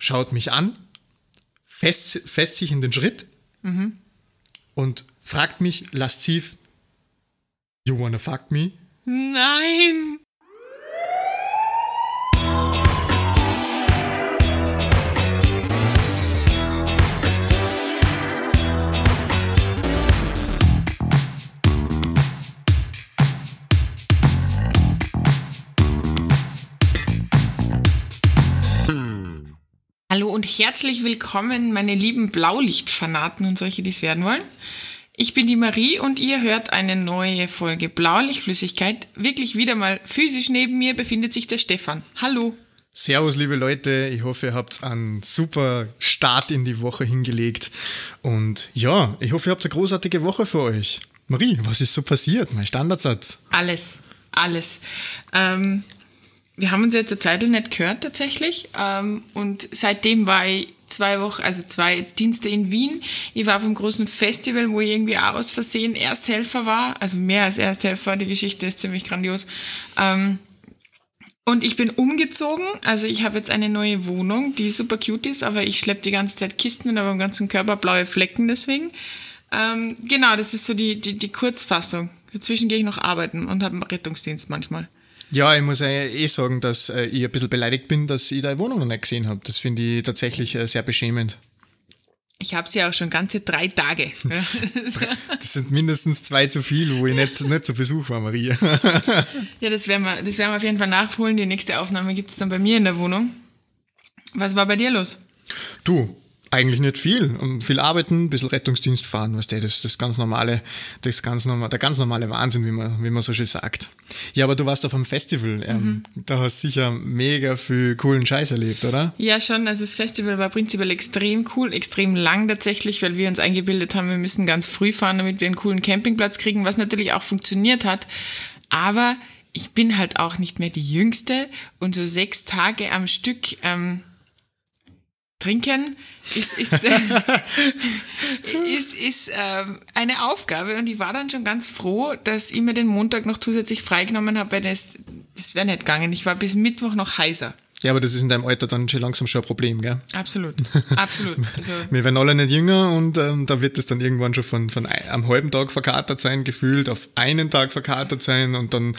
schaut mich an, fest, fest sich in den Schritt und fragt mich lasziv, You wanna fuck me? Nein! Und herzlich willkommen, meine lieben Blaulichtfanaten und solche, die es werden wollen. Ich bin die Marie und ihr hört eine neue Folge Blaulichtflüssigkeit. Wirklich wieder mal physisch neben mir befindet sich der Stefan. Hallo. Servus, liebe Leute. Ich hoffe, ihr habt einen super Start in die Woche hingelegt. Und ja, ich hoffe, ihr habt eine großartige Woche für euch. Marie, was ist so passiert? Mein Standardsatz. Alles, alles. Ähm, wir haben uns jetzt eine Zeit nicht gehört tatsächlich. Ähm, und seitdem war ich zwei Wochen, also zwei Dienste in Wien. Ich war auf einem großen Festival, wo ich irgendwie auch aus Versehen Ersthelfer war. Also mehr als Ersthelfer. Die Geschichte ist ziemlich grandios. Ähm, und ich bin umgezogen. Also ich habe jetzt eine neue Wohnung, die super cute ist, aber ich schleppe die ganze Zeit Kisten und habe am ganzen Körper blaue Flecken deswegen. Ähm, genau, das ist so die, die, die Kurzfassung. Dazwischen gehe ich noch arbeiten und habe einen Rettungsdienst manchmal. Ja, ich muss ja eh sagen, dass äh, ich ein bisschen beleidigt bin, dass ich deine Wohnung noch nicht gesehen habe. Das finde ich tatsächlich äh, sehr beschämend. Ich habe sie auch schon ganze drei Tage. Das sind mindestens zwei zu viel, wo ich nicht, nicht zu Besuch war, Maria. ja, das werden, wir, das werden wir auf jeden Fall nachholen. Die nächste Aufnahme gibt es dann bei mir in der Wohnung. Was war bei dir los? Du, eigentlich nicht viel. Viel arbeiten, ein bisschen Rettungsdienst fahren, weißt du, das das ganz normale, das ganz normal, der ganz normale Wahnsinn, wie man, wie man so schön sagt. Ja, aber du warst auf einem Festival. Ähm, Da hast du sicher mega viel coolen Scheiß erlebt, oder? Ja, schon. Also das Festival war prinzipiell extrem cool, extrem lang tatsächlich, weil wir uns eingebildet haben, wir müssen ganz früh fahren, damit wir einen coolen Campingplatz kriegen, was natürlich auch funktioniert hat. Aber ich bin halt auch nicht mehr die Jüngste und so sechs Tage am Stück ähm, trinken ist, ist, äh, ist, ist ähm, eine Aufgabe und ich war dann schon ganz froh, dass ich mir den Montag noch zusätzlich freigenommen habe, weil das, das wäre nicht gegangen. Ich war bis Mittwoch noch heiser. Ja, aber das ist in deinem Alter dann schon langsam schon ein Problem, gell? Absolut, absolut. Also, Wir werden alle nicht jünger und ähm, da wird es dann irgendwann schon von, von ein, am halben Tag verkatert sein, gefühlt, auf einen Tag verkatert sein und dann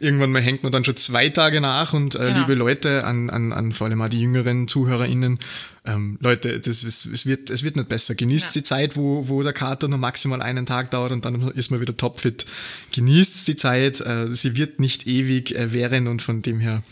irgendwann mal hängt man dann schon zwei Tage nach und äh, Genau. liebe Leute, an, an, an vor allem auch die jüngeren ZuhörerInnen, ähm, Leute, das, es, es, wird, es wird nicht besser. Genießt Ja. die Zeit, wo, wo der Kater nur maximal einen Tag dauert und dann ist man wieder topfit. Genießt die Zeit, äh, sie wird nicht ewig äh, währen und von dem her,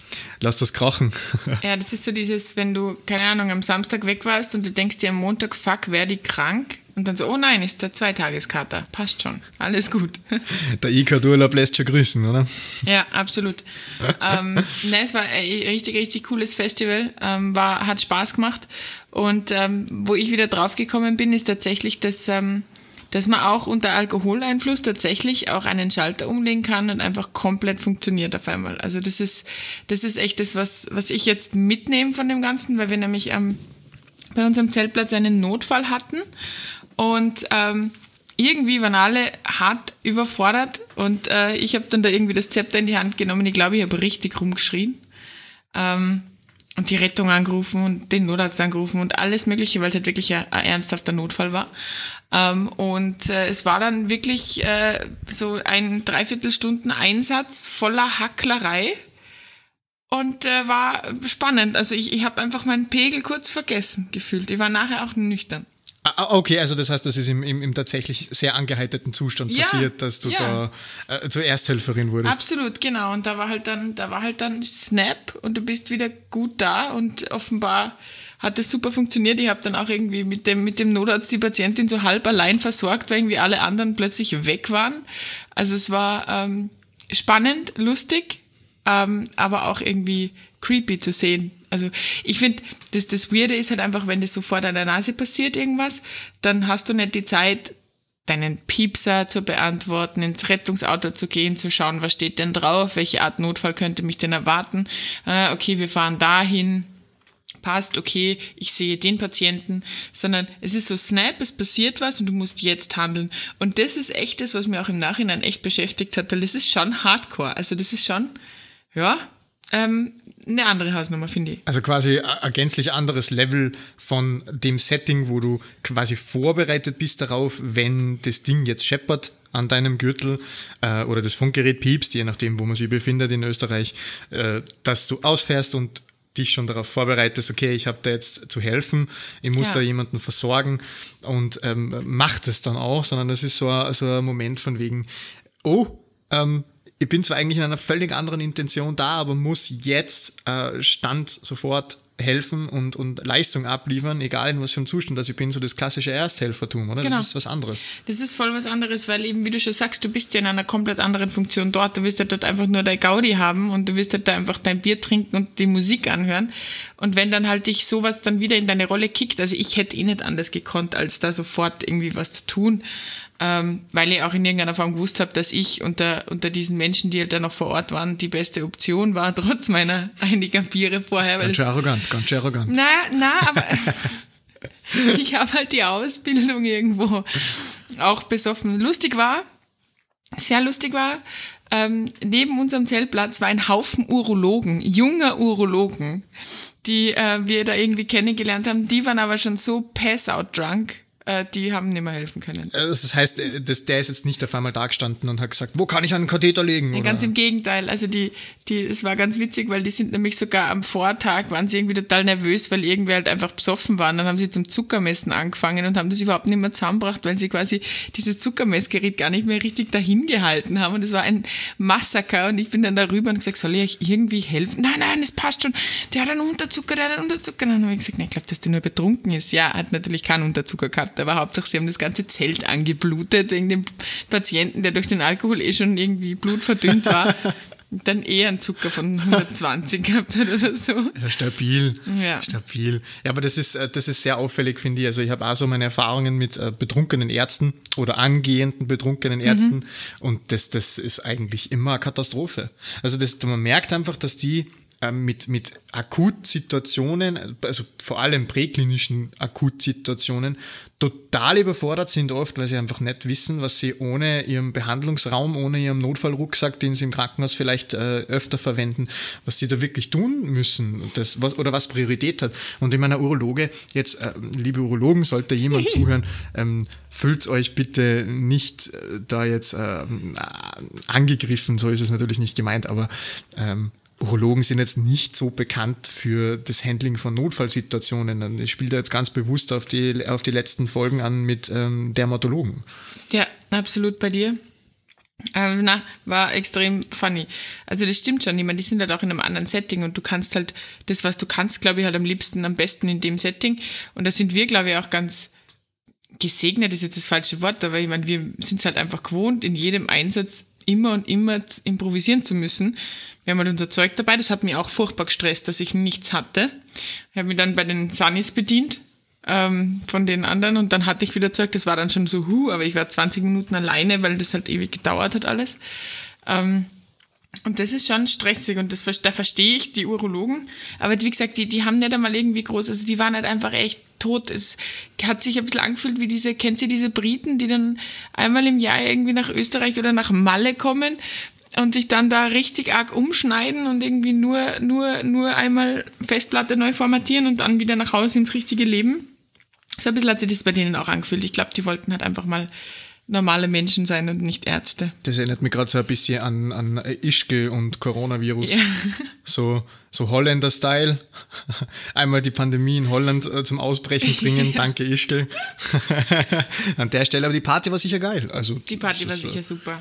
lasst das krachen. ja, das ist so dieses, wenn du, keine Ahnung, am Samstag weg warst und du denkst dir am Montag, fuck, werde ich krank? Und dann so, oh nein, ist der Zweitageskater. Passt schon, alles gut. Der IK-Urlaub lässt schon grüßen, oder? Ja, absolut. ähm, nein, es war ein richtig, richtig cooles Festival, ähm, war, hat Spaß gemacht. Und ähm, wo ich wieder draufgekommen bin, ist tatsächlich, dass, ähm, dass man auch unter Alkoholeinfluss tatsächlich auch einen Schalter umlegen kann und einfach komplett funktioniert auf einmal. Also das ist, das ist echt das, was, was ich jetzt mitnehme von dem Ganzen, weil wir nämlich ähm, bei unserem Zeltplatz einen Notfall hatten und ähm, irgendwie waren alle hart überfordert und äh, ich habe dann da irgendwie das Zepter in die Hand genommen. Ich glaube, ich habe richtig rumgeschrien ähm, und die Rettung angerufen und den Notarzt angerufen und alles Mögliche, weil es halt wirklich ein, ein ernsthafter Notfall war. Ähm, und äh, es war dann wirklich äh, so ein Dreiviertelstunden Einsatz voller Hacklerei und äh, war spannend. Also ich, ich habe einfach meinen Pegel kurz vergessen gefühlt. Ich war nachher auch nüchtern. Ah, okay, also das heißt, das ist im, im, im tatsächlich sehr angeheiterten Zustand Ja, passiert, dass du ja. da äh, zur Ersthelferin wurdest. Absolut, genau. Und da war halt dann, da war halt dann Snap und du bist wieder gut da und offenbar hat das super funktioniert. Ich habe dann auch irgendwie mit dem, mit dem Notarzt die Patientin so halb allein versorgt, weil irgendwie alle anderen plötzlich weg waren. Also es war ähm, spannend, lustig, ähm, aber auch irgendwie creepy zu sehen. Also ich finde, das, das Weirde ist halt einfach, wenn das so vor deiner Nase passiert irgendwas, dann hast du nicht die Zeit, deinen Piepser zu beantworten, ins Rettungsauto zu gehen, zu schauen, was steht denn drauf, welche Art Notfall könnte mich denn erwarten. Äh, okay, wir fahren dahin, passt, okay, ich sehe den Patienten, sondern es ist so Snap, es passiert was und du musst jetzt handeln. Und das ist echt das, was mir auch im Nachhinein echt beschäftigt hat, weil das ist schon Hardcore. Also das ist schon, ja, ähm, eine andere Hausnummer, finde ich. Also quasi ein gänzlich anderes Level von dem Setting, wo du quasi vorbereitet bist darauf, wenn das Ding jetzt scheppert an deinem Gürtel äh, oder das Funkgerät piepst, je nachdem, wo man sich befindet in Österreich, äh, dass du ausfährst und dich schon darauf vorbereitest, okay, ich habe da jetzt zu helfen, ich muss Ja. da jemanden versorgen und ähm, macht es dann auch, sondern das ist so ein, so ein Moment von wegen, oh, ähm, ich bin zwar eigentlich in einer völlig anderen Intention da, aber muss jetzt äh, Stand sofort helfen und, und Leistung abliefern, egal in was für einem Zustand das ich bin, so das klassische Ersthelfertum, oder? Genau. Das ist was anderes. Das ist voll was anderes, weil eben, wie du schon sagst, du bist ja in einer komplett anderen Funktion dort. Du wirst ja dort einfach nur dein Gaudi haben und du wirst halt da einfach dein Bier trinken und die Musik anhören. Und wenn dann halt dich sowas dann wieder in deine Rolle kickt, also ich hätte eh nicht anders gekonnt, als da sofort irgendwie was zu tun, ähm, weil ich auch in irgendeiner Form gewusst habe, dass ich unter, unter diesen Menschen, die halt da noch vor Ort waren, die beste Option war, trotz meiner einiger Biere vorher. Ganz schön arrogant, ganz schön arrogant. na, na, aber ich habe halt die Ausbildung irgendwo auch besoffen. Lustig war, sehr lustig war, ähm, neben unserem Zeltplatz war ein Haufen Urologen, junger Urologen, die äh, wir da irgendwie kennengelernt haben. Die waren aber schon so pass-out drunk, die haben nicht mehr helfen können. Äh, Das heißt, äh, das, der ist jetzt nicht auf einmal da gestanden und hat gesagt, wo kann ich einen Katheter legen? Ja, ganz im Gegenteil. Also die, die, es war ganz witzig, weil die sind nämlich sogar am Vortag waren sie irgendwie total nervös, weil irgendwer halt einfach besoffen war. Und dann haben sie zum Zuckermessen angefangen und haben das überhaupt nicht mehr zusammengebracht, weil sie quasi dieses Zuckermessgerät gar nicht mehr richtig dahin gehalten haben. Und es war ein Massaker. Und ich bin dann darüber und gesagt, soll ich euch irgendwie helfen? Nein, nein, es passt schon. Der hat einen Unterzucker, der hat einen Unterzucker. Und dann habe ich gesagt, nein, ich glaube, dass der nur betrunken ist. Ja, er hat natürlich keinen Unterzucker gehabt, aber Hauptsache sie haben das ganze Zelt angeblutet wegen dem Patienten, der durch den Alkohol eh schon irgendwie blutverdünnt war. Dann eher einen Zucker von 120 gehabt hat oder so. Ja, stabil. Ja. Stabil. Ja, aber das ist, äh, das ist sehr auffällig, finde ich. Also ich habe auch so meine Erfahrungen mit äh, betrunkenen Ärzten oder angehenden betrunkenen Ärzten und das, das ist eigentlich immer eine Katastrophe. Also das, man merkt einfach, dass die mit, mit Akutsituationen, also vor allem präklinischen Akutsituationen, total überfordert sind oft, weil sie einfach nicht wissen, was sie ohne ihren Behandlungsraum, ohne ihren Notfallrucksack, den sie im Krankenhaus vielleicht äh, öfter verwenden, was sie da wirklich tun müssen das, was, oder was Priorität hat. Und in meiner Urologe, jetzt, äh, liebe Urologen, sollte jemand zuhören, ähm, fühlt euch bitte nicht äh, da jetzt äh, angegriffen, so ist es natürlich nicht gemeint, aber ähm, Urologen sind jetzt nicht so bekannt für das Handling von Notfallsituationen. Ich spiele da jetzt ganz bewusst auf die, auf die letzten Folgen an mit ähm, Dermatologen. Ja, absolut bei dir. Ähm, na, war extrem funny. Also das stimmt schon. Ich meine, die sind halt auch in einem anderen Setting und du kannst halt das, was du kannst, glaube ich, halt am liebsten, am besten in dem Setting. Und da sind wir, glaube ich, auch ganz gesegnet, ist jetzt das falsche Wort, aber ich meine, wir sind es halt einfach gewohnt, in jedem Einsatz immer und immer improvisieren zu müssen. Wir haben halt unser Zeug dabei, das hat mich auch furchtbar gestresst, dass ich nichts hatte. Ich habe mich dann bei den Sunnies bedient ähm, von den anderen und dann hatte ich wieder Zeug, das war dann schon so, hu, aber ich war 20 Minuten alleine, weil das halt ewig gedauert hat alles. Ähm, und das ist schon stressig und das, da verstehe ich die Urologen. Aber wie gesagt, die, die haben nicht einmal irgendwie groß, also die waren halt einfach echt tot. Es hat sich ein bisschen angefühlt wie diese, kennt ihr diese Briten, die dann einmal im Jahr irgendwie nach Österreich oder nach Malle kommen und sich dann da richtig arg umschneiden und irgendwie nur, nur, nur einmal Festplatte neu formatieren und dann wieder nach Hause ins richtige Leben. So ein bisschen hat sich das bei denen auch angefühlt. Ich glaube, die wollten halt einfach mal normale Menschen sein und nicht Ärzte. Das erinnert mich gerade so ein bisschen an, an Ischgl und Coronavirus. Ja. So, so Holländer-Style. Einmal die Pandemie in Holland äh, zum Ausbrechen bringen. Danke, Ischgl. an der Stelle, aber die Party war sicher geil. Also, Die Party war äh, sicher super.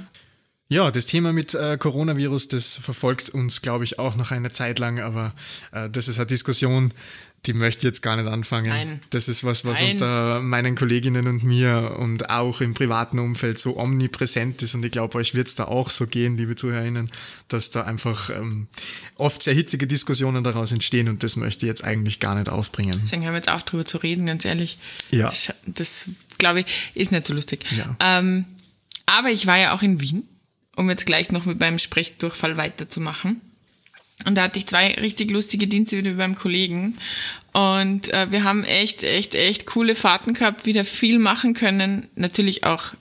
Ja, das Thema mit äh, Coronavirus, das verfolgt uns, glaube ich, auch noch eine Zeit lang, aber äh, das ist eine Diskussion, die möchte ich jetzt gar nicht anfangen. Nein. Das ist was, was Nein. unter meinen Kolleginnen und mir und auch im privaten Umfeld so omnipräsent ist und ich glaube, euch wird es da auch so gehen, liebe ZuhörerInnen, dass da einfach ähm, oft sehr hitzige Diskussionen daraus entstehen und das möchte ich jetzt eigentlich gar nicht aufbringen. Deswegen hören wir jetzt auf, drüber zu reden, ganz ehrlich. Ja. Das, glaube ich, ist nicht so lustig. Ja. Ähm, aber ich war ja auch in Wien, um jetzt gleich noch mit meinem Sprechdurchfall weiterzumachen. Und da hatte ich zwei richtig lustige Dienste wieder beim Kollegen. Und äh, wir haben echt, echt, echt coole Fahrten gehabt, wieder viel machen können. Natürlich auch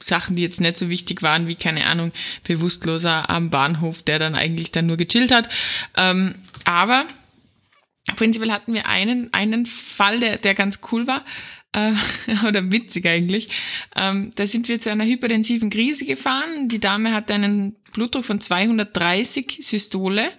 Sachen, die jetzt nicht so wichtig waren, wie, keine Ahnung, Bewusstloser am Bahnhof, der dann eigentlich dann nur gechillt hat. Ähm, aber prinzipiell hatten wir einen, einen Fall, der, der ganz cool war, oder witzig eigentlich. Ähm, da sind wir zu einer hypertensiven Krise gefahren. Die Dame hatte einen Blutdruck von 230 Systole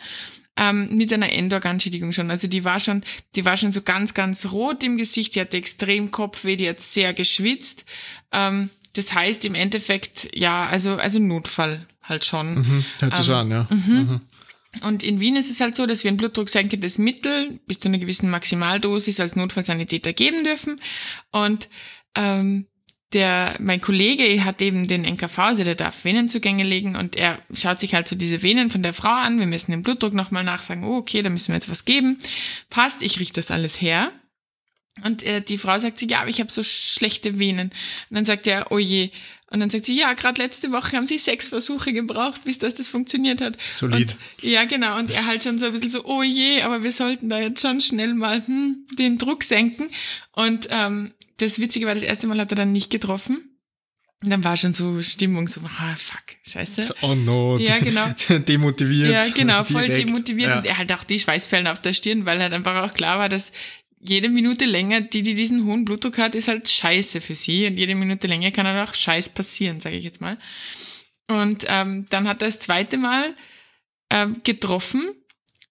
ähm, mit einer Endorganschädigung schon. Also die war schon, die war schon so ganz, ganz rot im Gesicht, die hatte extrem Kopfweh, die hat sehr geschwitzt. Ähm, das heißt im Endeffekt, ja, also, also Notfall halt schon. Mhm, hört sich ähm, an, ja. Mhm. Mhm. Und in Wien ist es halt so, dass wir ein blutdrucksenkendes Mittel bis zu einer gewissen Maximaldosis als Notfallsanitäter geben dürfen. Und ähm, der, mein Kollege hat eben den NKV, also der darf Venenzugänge legen und er schaut sich halt so diese Venen von der Frau an. Wir müssen den Blutdruck nochmal nachsagen. Oh, okay, da müssen wir jetzt was geben. Passt, ich richte das alles her. Und äh, die Frau sagt so, ja, aber ich habe so schlechte Venen. Und dann sagt er, oh je. Und dann sagt sie, ja, gerade letzte Woche haben sie sechs Versuche gebraucht, bis das, das funktioniert hat. Solid. Und, ja, genau. Und er halt schon so ein bisschen so, oh je, aber wir sollten da jetzt schon schnell mal hm, den Druck senken. Und ähm, das Witzige war, das erste Mal hat er dann nicht getroffen. Und dann war schon so Stimmung, so, ah, fuck, scheiße. Oh no, ja, genau. demotiviert. Ja, genau, voll direkt. demotiviert. Ja. Und er halt auch die Schweißperlen auf der Stirn, weil halt einfach auch klar war, dass jede Minute länger, die, die diesen hohen Blutdruck hat, ist halt scheiße für sie. Und jede Minute länger kann halt auch Scheiß passieren, sage ich jetzt mal. Und ähm, dann hat er das zweite Mal ähm, getroffen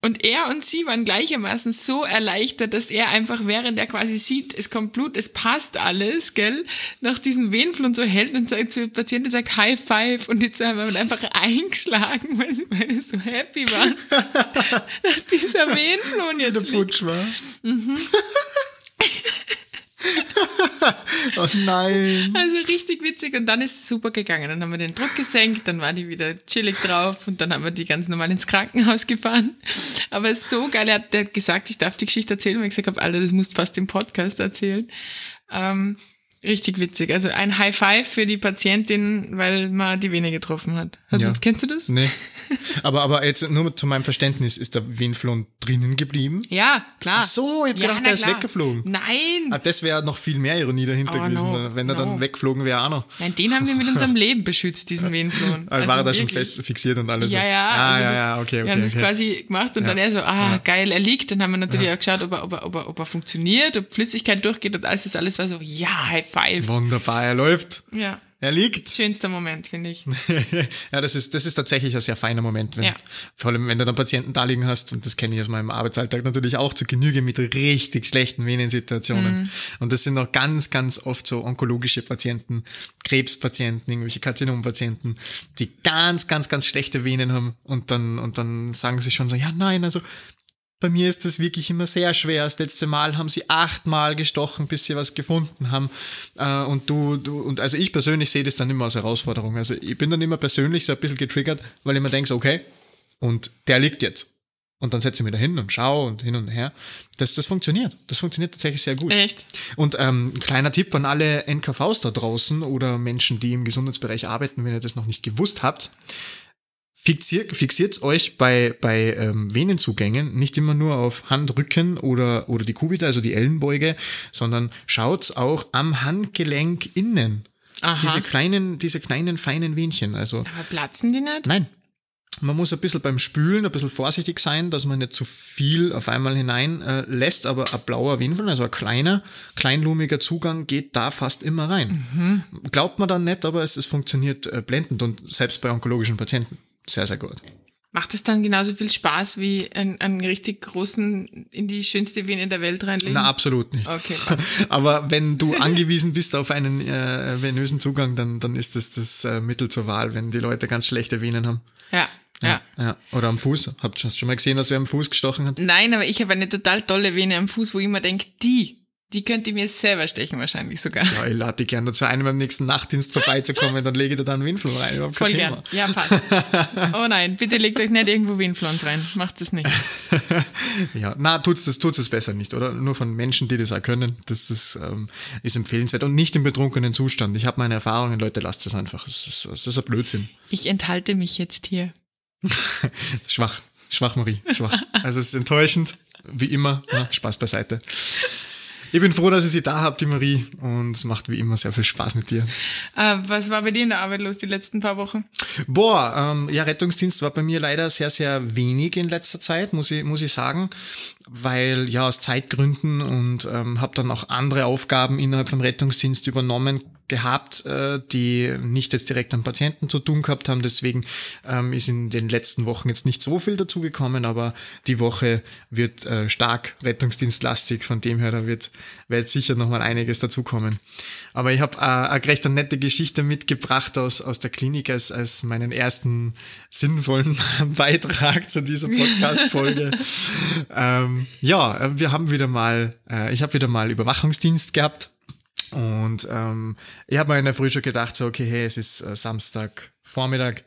und er und sie waren gleichermaßen so erleichtert, dass er einfach, während er quasi sieht, es kommt Blut, es passt alles, gell, nach diesem Wehenflug so hält und sagt zu dem Patienten, sagt High Five und die zwei haben einfach eingeschlagen, weil sie beide so happy waren, dass dieser Wehenflug jetzt Der Putsch war. Mhm. oh nein. Also richtig witzig. Und dann ist es super gegangen. Dann haben wir den Druck gesenkt, dann war die wieder chillig drauf und dann haben wir die ganz normal ins Krankenhaus gefahren. Aber es ist so geil. Er hat, er hat gesagt, ich darf die Geschichte erzählen, weil ich gesagt habe, Alter, das musst du fast im Podcast erzählen. Ähm, Richtig witzig. Also ein High Five für die Patientin, weil man die Vene getroffen hat. Hast ja. das, kennst du das? Nee. Aber, aber jetzt nur zu meinem Verständnis, ist der Venflon drinnen geblieben? Ja, klar. Ach so, ich hab ja, gedacht, der ist weggeflogen. Nein. Ah, das wäre noch viel mehr Ironie dahinter oh, gewesen, no, wenn er no. dann weggeflogen wäre auch noch. Nein, den haben wir mit unserem Leben beschützt, diesen Venflon. Also war er da schon fest fixiert und alles? Ja, ja. Ah, also ja, ja, okay, okay. Wir haben okay. das quasi gemacht und ja. dann er so, ah, ja. geil, er liegt. Dann haben wir natürlich auch geschaut, ob er, ob, er, ob, er, ob er funktioniert, ob Flüssigkeit durchgeht und alles das alles war so, ja, High Five. Wunderbar er läuft. Ja. Er liegt. Schönster Moment, finde ich. ja, das ist, das ist tatsächlich ein sehr feiner Moment. Wenn, ja. Vor allem, wenn du dann Patienten da liegen hast, und das kenne ich aus meinem Arbeitsalltag natürlich auch zu Genüge mit richtig schlechten Venensituationen. Mhm. Und das sind auch ganz, ganz oft so onkologische Patienten, Krebspatienten, irgendwelche Karzinompatienten, die ganz, ganz, ganz schlechte Venen haben. Und dann, und dann sagen sie schon so, ja, nein, also bei mir ist das wirklich immer sehr schwer. Das letzte Mal haben sie achtmal gestochen, bis sie was gefunden haben. Äh, und du, du, und also ich persönlich sehe das dann immer als Herausforderung. Also ich bin dann immer persönlich so ein bisschen getriggert, weil ich mir denke, okay, und der liegt jetzt. Und dann setze ich mich da hin und schaue und hin und her. Das, das funktioniert. Das funktioniert tatsächlich sehr gut. Echt? Und ähm, ein kleiner Tipp an alle NKVs da draußen oder Menschen, die im Gesundheitsbereich arbeiten, wenn ihr das noch nicht gewusst habt fixiert, fixiert euch bei, bei ähm, Venenzugängen nicht immer nur auf Handrücken oder, oder die Kubita, also die Ellenbeuge, sondern schaut's auch am Handgelenk innen. Aha. Diese kleinen, diese kleinen, feinen Venchen. Also, Aber platzen die nicht? Nein. Man muss ein bisschen beim Spülen ein bisschen vorsichtig sein, dass man nicht zu viel auf einmal hinein äh, lässt, aber ein blauer Venenfall, also ein kleiner, kleinlumiger Zugang geht da fast immer rein. Mhm. Glaubt man dann nicht, aber es, es funktioniert äh, blendend und selbst bei onkologischen Patienten sehr, sehr gut. Macht es dann genauso viel Spaß wie einen, einen richtig großen in die schönste Vene der Welt reinlegen? Na, absolut nicht. Okay, Aber wenn du angewiesen bist auf einen äh, venösen Zugang, dann, dann ist das das äh, Mittel zur Wahl, wenn die Leute ganz schlechte Venen haben. Ja. Ja. ja. Oder am Fuß. Habt ihr schon mal gesehen, dass wer am Fuß gestochen hat? Nein, aber ich habe eine total tolle Vene am Fuß, wo ich immer denke, die die könnte mir selber stechen wahrscheinlich sogar. Ja, ich lade dich gerne dazu ein, beim nächsten Nachtdienst vorbeizukommen, dann lege ich dir da einen Windflon rein. Überhaupt Voll gern. Ja, passt. Oh nein, bitte legt euch nicht irgendwo Windflons rein. Macht das nicht. ja, na, tut's das, tut's das besser nicht, oder? Nur von Menschen, die das auch können. Das, das ähm, ist empfehlenswert. Und nicht im betrunkenen Zustand. Ich habe meine Erfahrungen, Leute, lasst es einfach. Das ist, das ist ein Blödsinn. Ich enthalte mich jetzt hier. schwach. Schwach, Marie. Schwach. Also es ist enttäuschend. Wie immer. Ja, Spaß beiseite. Ich bin froh, dass ich sie da habe, die Marie. Und es macht wie immer sehr viel Spaß mit dir. Äh, was war bei dir in der Arbeit los die letzten paar Wochen? Boah, ähm, ja, Rettungsdienst war bei mir leider sehr, sehr wenig in letzter Zeit, muss ich, muss ich sagen. Weil ja, aus Zeitgründen und ähm, habe dann auch andere Aufgaben innerhalb vom Rettungsdienst übernommen gehabt, äh, die nicht jetzt direkt am Patienten zu tun gehabt haben. Deswegen ähm, ist in den letzten Wochen jetzt nicht so viel dazugekommen, aber die Woche wird äh, stark rettungsdienstlastig. Von dem her, da wird, wird sicher nochmal einiges dazukommen. Aber ich habe äh, eine recht eine nette Geschichte mitgebracht aus, aus der Klinik als, als meinen ersten sinnvollen Beitrag zu dieser Podcast-Folge. ähm, ja, wir haben wieder mal, äh, ich habe wieder mal Überwachungsdienst gehabt und ähm, ich habe mir in der Früh schon gedacht, so, okay, hey, es ist äh, Samstag Vormittag.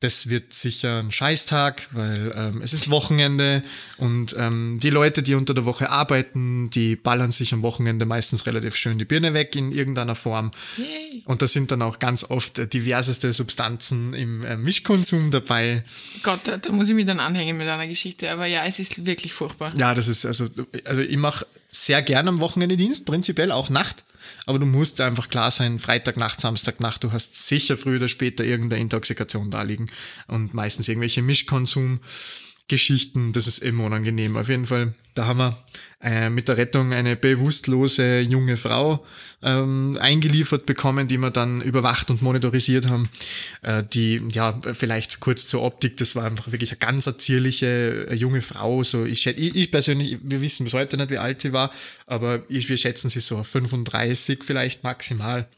Das wird sicher ein Scheißtag, weil ähm, es ist Wochenende und ähm, die Leute, die unter der Woche arbeiten, die ballern sich am Wochenende meistens relativ schön die Birne weg in irgendeiner Form. Yay. Und da sind dann auch ganz oft äh, diverseste Substanzen im äh, Mischkonsum dabei. Gott, da, da muss ich mich dann anhängen mit einer Geschichte. Aber ja, es ist wirklich furchtbar. Ja, das ist also, also ich mache sehr gerne am Wochenende Dienst, prinzipiell auch Nacht. Aber du musst einfach klar sein, Freitagnacht, Samstagnacht, du hast sicher früher oder später irgendeine Intoxikation da liegen. Und meistens irgendwelche Mischkonsumgeschichten. Das ist immer unangenehm. Auf jeden Fall, da haben wir äh, mit der Rettung eine bewusstlose junge Frau ähm, eingeliefert bekommen, die wir dann überwacht und monitorisiert haben. Äh, die, ja, vielleicht kurz zur Optik, das war einfach wirklich eine ganz zierliche äh, junge Frau. So, ich, ich, ich persönlich, wir wissen bis heute nicht, wie alt sie war, aber ich, wir schätzen sie so 35 vielleicht maximal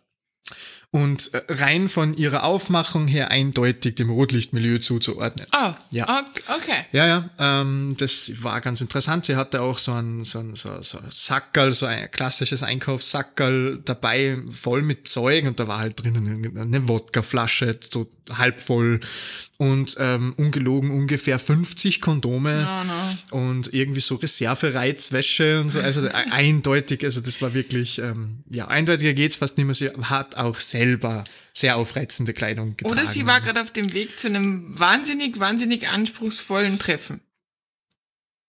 und äh, rein von ihrer Aufmachung her eindeutig dem Rotlichtmilieu zuzuordnen. Ah, oh, ja. okay. Ja, ja, ähm, das war ganz interessant. Sie hatte auch so ein, so ein, so, so Sackerl, so ein klassisches Einkaufssackerl dabei, voll mit Zeug und da war halt drinnen eine Wodkaflasche, so halb voll und ähm, ungelogen ungefähr 50 Kondome oh no. und irgendwie so Reservereizwäsche und so. Also eindeutig, also das war wirklich, ähm, ja, eindeutiger geht's fast nicht mehr. Sie hat auch selber sehr aufreizende Kleidung getragen. Oder sie war gerade auf dem Weg zu einem wahnsinnig, wahnsinnig anspruchsvollen Treffen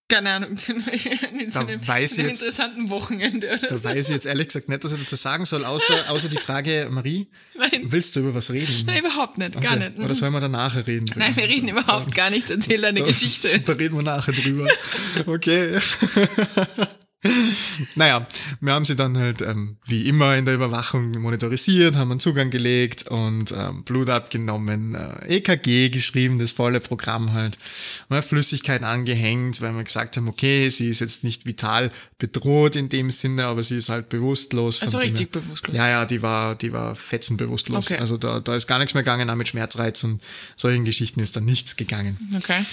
keine Ahnung, zu, einem, zu einem, weiß zu einem jetzt, interessanten Wochenende oder da so. weiß ich jetzt ehrlich gesagt nicht, was ich dazu sagen soll, außer, außer die Frage, Marie, Nein. willst du über was reden? Nein, überhaupt nicht, gar nicht. Oder sollen wir da nachher reden? Nein, wir reden überhaupt gar nicht, erzähl eine da, Geschichte. Da reden wir nachher drüber. Okay. naja, wir haben sie dann halt ähm, wie immer in der Überwachung monitorisiert, haben einen Zugang gelegt und ähm, Blut abgenommen, äh, EKG geschrieben, das volle Programm halt, mal Flüssigkeit angehängt, weil wir gesagt haben, okay, sie ist jetzt nicht vital bedroht in dem Sinne, aber sie ist halt bewusstlos. Also richtig bewusstlos. Ja, ja, die war, die war fetzenbewusstlos. Okay. Also da, da ist gar nichts mehr gegangen, auch mit Schmerzreiz und solchen Geschichten ist da nichts gegangen. Okay.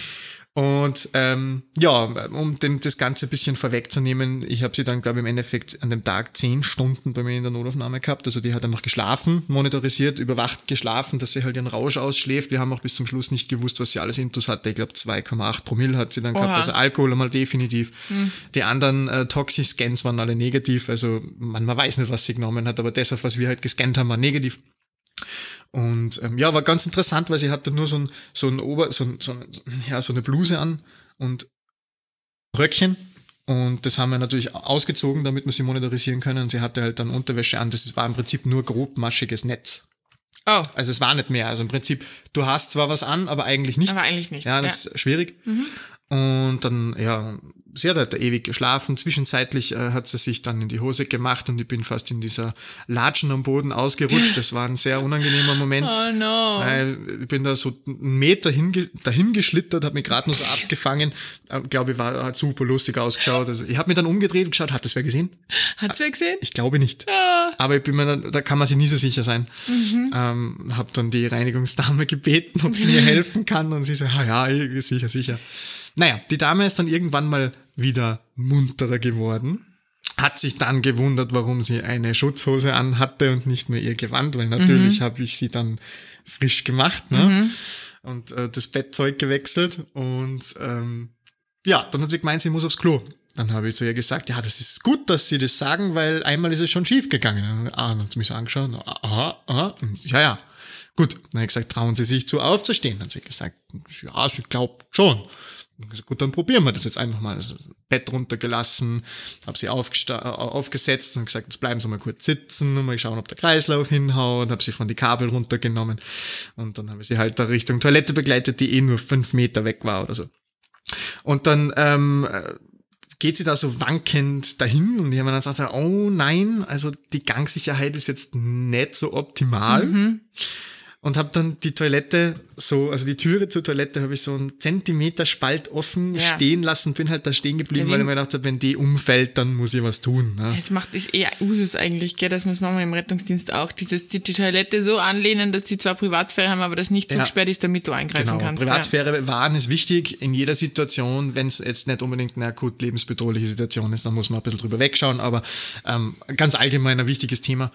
Und ähm, ja, um dem, das Ganze ein bisschen vorwegzunehmen, ich habe sie dann, glaube ich, im Endeffekt an dem Tag zehn Stunden bei mir in der Notaufnahme gehabt. Also die hat einfach geschlafen, monitorisiert, überwacht geschlafen, dass sie halt ihren Rausch ausschläft. Wir haben auch bis zum Schluss nicht gewusst, was sie alles intus hatte. Ich glaube 2,8 Promille hat sie dann Oha. gehabt, also Alkohol einmal definitiv. Hm. Die anderen äh, Toxi-Scans waren alle negativ, also man, man weiß nicht, was sie genommen hat, aber das, auf was wir halt gescannt haben, war negativ. Und ähm, ja, war ganz interessant, weil sie hatte nur so ein, so ein Ober, so, ein, so, ein, ja, so eine Bluse an und Röckchen. Und das haben wir natürlich ausgezogen, damit wir sie monetarisieren können. Und sie hatte halt dann Unterwäsche an. Das war im Prinzip nur grobmaschiges Netz. Oh. Also es war nicht mehr. Also im Prinzip, du hast zwar was an, aber eigentlich nicht. Aber eigentlich nicht. Ja, das ja. ist schwierig. Mhm. Und dann, ja, sie hat halt ewig geschlafen. Zwischenzeitlich äh, hat sie sich dann in die Hose gemacht und ich bin fast in dieser Latschen am Boden ausgerutscht. Das war ein sehr unangenehmer Moment. Oh no. Äh, ich bin da so einen Meter hinge dahin geschlittert, habe mich gerade nur so abgefangen. Äh, glaube ich, war hat super lustig ausgeschaut. Also ich habe mich dann umgedreht und geschaut, hat das wer gesehen? Hat's wer gesehen? Ich glaube nicht. Ah. Aber ich bin mir, da kann man sich nie so sicher sein. Mhm. Ähm, habe dann die Reinigungsdame gebeten, ob sie mir helfen kann und sie so, ah, ja, sicher, sicher. Naja, die Dame ist dann irgendwann mal wieder munterer geworden. Hat sich dann gewundert, warum sie eine Schutzhose anhatte und nicht mehr ihr Gewand, weil natürlich mhm. habe ich sie dann frisch gemacht ne? Mhm. und äh, das Bettzeug gewechselt. Und ähm, ja, dann hat sie gemeint, sie muss aufs Klo. Dann habe ich zu ihr gesagt, ja, das ist gut, dass Sie das sagen, weil einmal ist es schon schief gegangen. Ah, dann hat sie mich angeschaut. Aha, aha. Ja, ja. Gut. Dann habe ich gesagt, trauen Sie sich zu aufzustehen. Dann hat sie gesagt, ja, sie glaubt schon. Gut, dann probieren wir das jetzt einfach mal. Also Bett runtergelassen, habe sie aufgesetzt und gesagt, jetzt bleiben Sie mal kurz sitzen und mal schauen, ob der Kreislauf hinhaut, habe sie von die Kabel runtergenommen und dann habe ich sie halt da Richtung Toilette begleitet, die eh nur fünf Meter weg war oder so. Und dann ähm, geht sie da so wankend dahin und ich habe dann gesagt, oh nein, also die Gangsicherheit ist jetzt nicht so optimal. Mhm und habe dann die Toilette so, also die Türe zur Toilette habe ich so einen Zentimeter Spalt offen ja. stehen lassen, bin halt da stehen geblieben, ja, weil ich mir gedacht habe, wenn die umfällt, dann muss ich was tun. Ne? Es macht ist eher Usus eigentlich, gell? das muss man im Rettungsdienst auch, dieses die, die Toilette so anlehnen, dass die zwar Privatsphäre haben, aber das nicht zugesperrt ja. ist, damit du eingreifen genau. kannst. Privatsphäre wahren ist wichtig in jeder Situation, wenn es jetzt nicht unbedingt eine akut lebensbedrohliche Situation ist, dann muss man ein bisschen drüber wegschauen, aber ähm, ganz allgemein ein wichtiges Thema.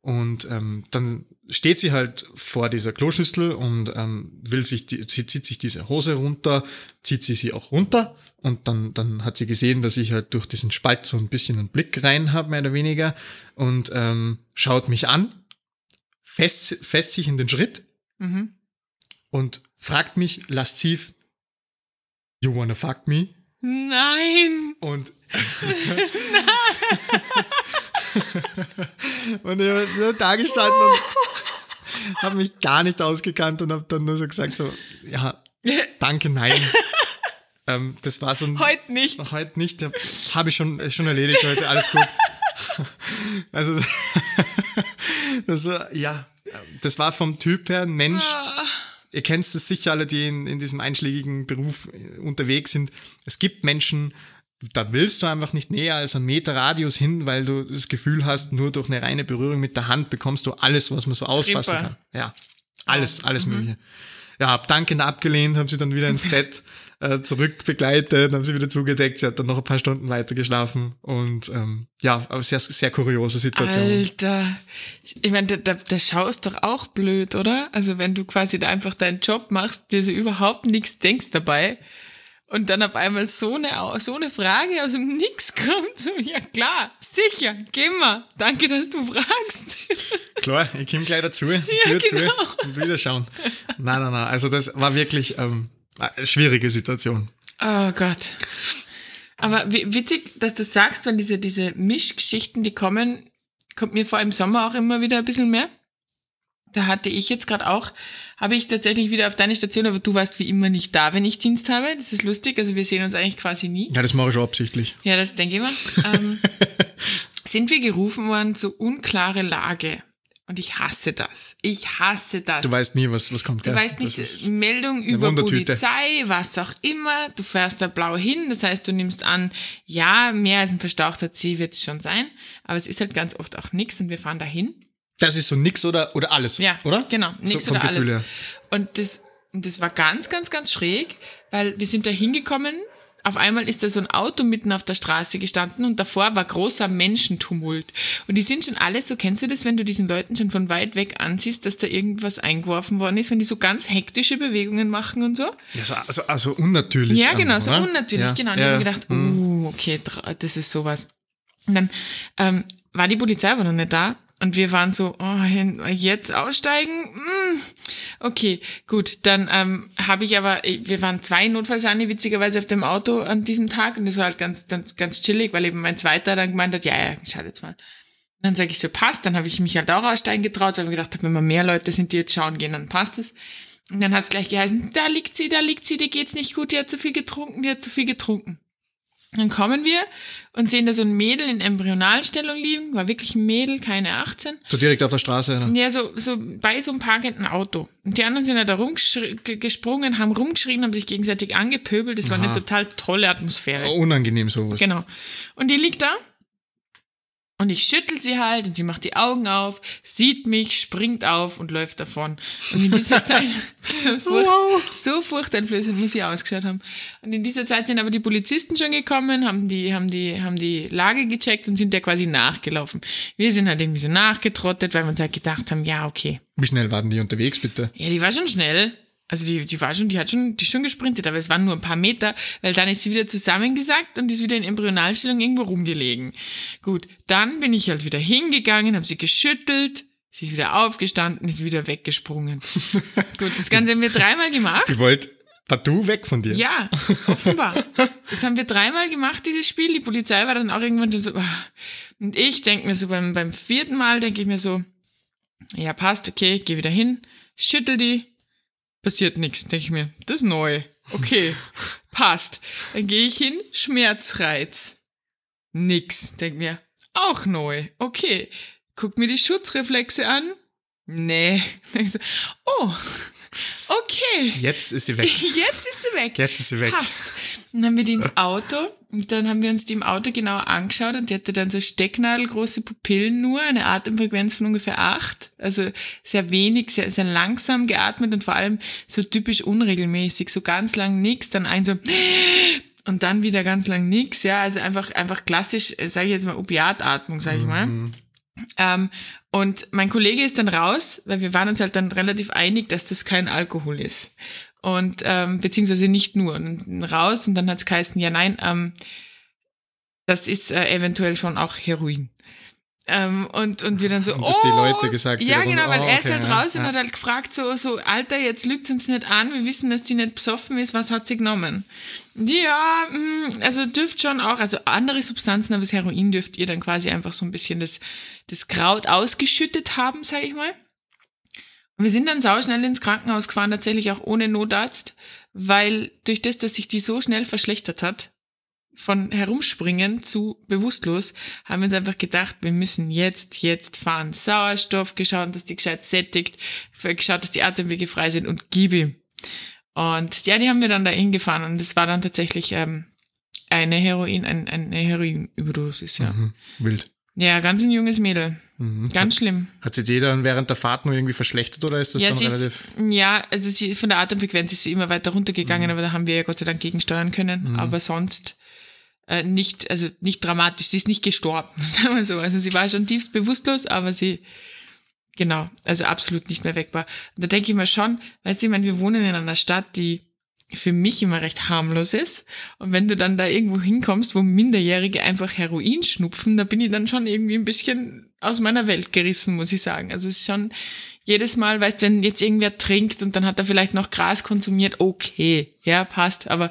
Und ähm, dann steht sie halt vor dieser Kloschüssel und ähm, will sich, die, sie zieht sich diese Hose runter, zieht sie sie auch runter und dann, dann hat sie gesehen, dass ich halt durch diesen Spalt so ein bisschen einen Blick rein habe, mehr oder weniger, und ähm, schaut mich an, fest, fest sich in den Schritt mhm. und fragt mich lasziv, you wanna fuck me? Nein! Und und ich habe da gestanden und habe mich gar nicht ausgekannt und habe dann nur so gesagt so, ja, danke, nein. ähm, das war so ein... Heute nicht. Heute nicht, habe ich schon, ist schon erledigt heute, alles gut. also, das, ja, das war vom Typ her ein Mensch, ah. ihr kennt es sicher alle, die in, in diesem einschlägigen Beruf unterwegs sind. Es gibt Menschen, da willst du einfach nicht näher als einen Meter Radius hin, weil du das Gefühl hast, nur durch eine reine Berührung mit der Hand bekommst du alles, was man so ausfassen Tripper. kann. Ja, alles, alles mhm. mögliche. Ja, hab dankend abgelehnt, haben sie dann wieder ins Bett äh, zurück begleitet, haben sie wieder zugedeckt, sie hat dann noch ein paar Stunden weiter geschlafen und ähm, ja, aber sehr, sehr kuriose Situation. Alter, ich meine, da, da, da schaust doch auch blöd, oder? Also wenn du quasi da einfach deinen Job machst, dir so überhaupt nichts denkst dabei und dann auf einmal so eine, so eine Frage aus dem Nix kommt. So, ja klar, sicher, geh mal. Danke, dass du fragst. Klar, ich komme gleich dazu. Ja, Tür genau. zu und wieder schauen. Nein, nein, nein. Also das war wirklich ähm, eine schwierige Situation. Oh Gott. Aber witzig, dass du sagst, wenn diese, diese Mischgeschichten, die kommen, kommt mir vor im Sommer auch immer wieder ein bisschen mehr. Da hatte ich jetzt gerade auch habe ich tatsächlich wieder auf deine Station, aber du warst wie immer nicht da, wenn ich Dienst habe. Das ist lustig, also wir sehen uns eigentlich quasi nie. Ja, das mache ich schon absichtlich. Ja, das denke ich mal. ähm, sind wir gerufen worden zu unklare Lage. Und ich hasse das. Ich hasse das. Du weißt nie, was, was kommt. Du weißt nicht, Meldung über Polizei, was auch immer. Du fährst da blau hin. Das heißt, du nimmst an, ja, mehr als ein verstauchter Ziel wird es schon sein. Aber es ist halt ganz oft auch nichts und wir fahren da hin. Das ist so nix oder, oder alles, ja, oder? genau, nix so oder Gefühl alles. Her. Und das, das war ganz, ganz, ganz schräg, weil wir sind da hingekommen, auf einmal ist da so ein Auto mitten auf der Straße gestanden und davor war großer Menschentumult. Und die sind schon alle so, kennst du das, wenn du diesen Leuten schon von weit weg ansiehst, dass da irgendwas eingeworfen worden ist, wenn die so ganz hektische Bewegungen machen und so? Ja, so, also, also unnatürlich. Ja, genau, so unnatürlich, ja. genau. Und ja. ich habe mir gedacht, mhm. uh, okay, das ist sowas. Und dann ähm, war die Polizei aber noch nicht da und wir waren so, oh, jetzt aussteigen? Mm. Okay, gut. Dann ähm, habe ich aber, wir waren zwei Notfallsani witzigerweise auf dem Auto an diesem Tag und das war halt ganz, ganz, ganz chillig, weil eben mein zweiter dann gemeint hat, ja, ja, schau jetzt mal. Und dann sage ich so, passt. Dann habe ich mich halt auch aussteigen getraut, weil ich gedacht habe, wenn wir mehr Leute sind, die jetzt schauen gehen, dann passt es. Und dann hat es gleich geheißen, da liegt sie, da liegt sie, dir geht's nicht gut, die hat zu viel getrunken, die hat zu viel getrunken. Dann kommen wir und sehen da so ein Mädel in Embryonalstellung liegen, war wirklich ein Mädel, keine 18. So direkt auf der Straße, ne? Ja, so, so bei so einem parkenden Auto. Und die anderen sind ja da rumgesprungen, haben rumgeschrien, haben sich gegenseitig angepöbelt. Das war eine total tolle Atmosphäre. Unangenehm sowas. Genau. Und die liegt da und ich schüttel sie halt und sie macht die Augen auf, sieht mich, springt auf und läuft davon. Und in dieser Zeit, so, furcht, wow. so furchteinflößend muss sie ausgeschaut haben. Und in dieser Zeit sind aber die Polizisten schon gekommen, haben die, haben die, haben die Lage gecheckt und sind ja quasi nachgelaufen. Wir sind halt irgendwie so nachgetrottet, weil wir uns halt gedacht haben, ja, okay. Wie schnell waren die unterwegs, bitte? Ja, die war schon schnell. Also die, die war schon, die hat schon, die schon gesprintet, aber es waren nur ein paar Meter, weil dann ist sie wieder zusammengesackt und ist wieder in Embryonalstellung irgendwo rumgelegen. Gut, dann bin ich halt wieder hingegangen, habe sie geschüttelt, sie ist wieder aufgestanden, ist wieder weggesprungen. Gut, das Ganze haben wir dreimal gemacht. Die wollte partout weg von dir. Ja, offenbar. Das haben wir dreimal gemacht, dieses Spiel. Die Polizei war dann auch irgendwann so, ah. und ich denke mir so beim, beim vierten Mal, denke ich mir so, ja, passt, okay, geh wieder hin, schüttel die, passiert nichts. Denke ich mir, das ist neu. Okay, passt. Dann gehe ich hin, Schmerzreiz. Nix. Denk mir, auch neu. Okay. Guck mir die Schutzreflexe an. Nee. Denk ich so, oh, okay. Jetzt ist sie weg. Jetzt ist sie weg. Jetzt ist sie weg. Passt. Dann haben wir die ins Auto und dann haben wir uns die im Auto genau angeschaut und die hatte dann so stecknadelgroße Pupillen nur, eine Atemfrequenz von ungefähr acht. Also sehr wenig, sehr, sehr langsam geatmet und vor allem so typisch unregelmäßig, so ganz lang nix, dann ein so und dann wieder ganz lang nix, ja, also einfach, einfach klassisch, sage ich jetzt mal, Opiatatmung, sage ich mal. Mhm. Ähm, und mein Kollege ist dann raus, weil wir waren uns halt dann relativ einig, dass das kein Alkohol ist. Und ähm, beziehungsweise nicht nur. Und raus und dann hat's geheißen, ja nein, ähm, das ist äh, eventuell schon auch Heroin. Ähm, und, und wir dann so, Und oh, die Leute gesagt ja genau, weil oh, er ist okay, halt ja, raus und ja. hat halt gefragt, so, so, Alter, jetzt lügt uns nicht an, wir wissen, dass die nicht besoffen ist, was hat sie genommen? Und Ja, mh, also dürft schon auch, also andere Substanzen, aber das Heroin dürft ihr dann quasi einfach so ein bisschen das, das Kraut ausgeschüttet haben, sag ich mal. Und wir sind dann sauschnell ins Krankenhaus gefahren, tatsächlich auch ohne Notarzt, weil durch das, dass sich die so schnell verschlechtert hat, von herumspringen zu bewusstlos, haben wir uns einfach gedacht, wir müssen jetzt, jetzt fahren. Sauerstoff geschaut, dass die gescheit sättigt, geschaut, dass die Atemwege frei sind und gib ihm. Und ja, die haben wir dann da hingefahren und es war dann tatsächlich ähm, eine Heroin, ein, eine Heroinüberdosis, ja. Mhm. Wild. Ja, ganz ein junges Mädel. Mhm. Ganz schlimm. Hat sie die dann während der Fahrt nur irgendwie verschlechtert oder ist das Ja, dann relativ. ist, ja, also sie, von der Atemfrequenz ist sie immer weiter runtergegangen, aber da haben wir ja Gott sei Dank gegensteuern können. Aber sonst äh, nicht, also nicht dramatisch. Sie ist nicht gestorben, sagen wir so. Also sie war schon tiefst bewusstlos, aber sie, genau, also absolut nicht mehr wegbar. Und da denke ich mir schon, weißt du, ich meine, wir wohnen in einer Stadt, die für mich immer recht harmlos ist. Und wenn du dann da irgendwo hinkommst, wo Minderjährige einfach Heroin schnupfen, da bin ich dann schon irgendwie ein bisschen aus meiner Welt gerissen, muss ich sagen. Also es ist schon jedes Mal, weißt, wenn jetzt irgendwer trinkt und dann hat er vielleicht noch Gras konsumiert, okay, ja, passt. Aber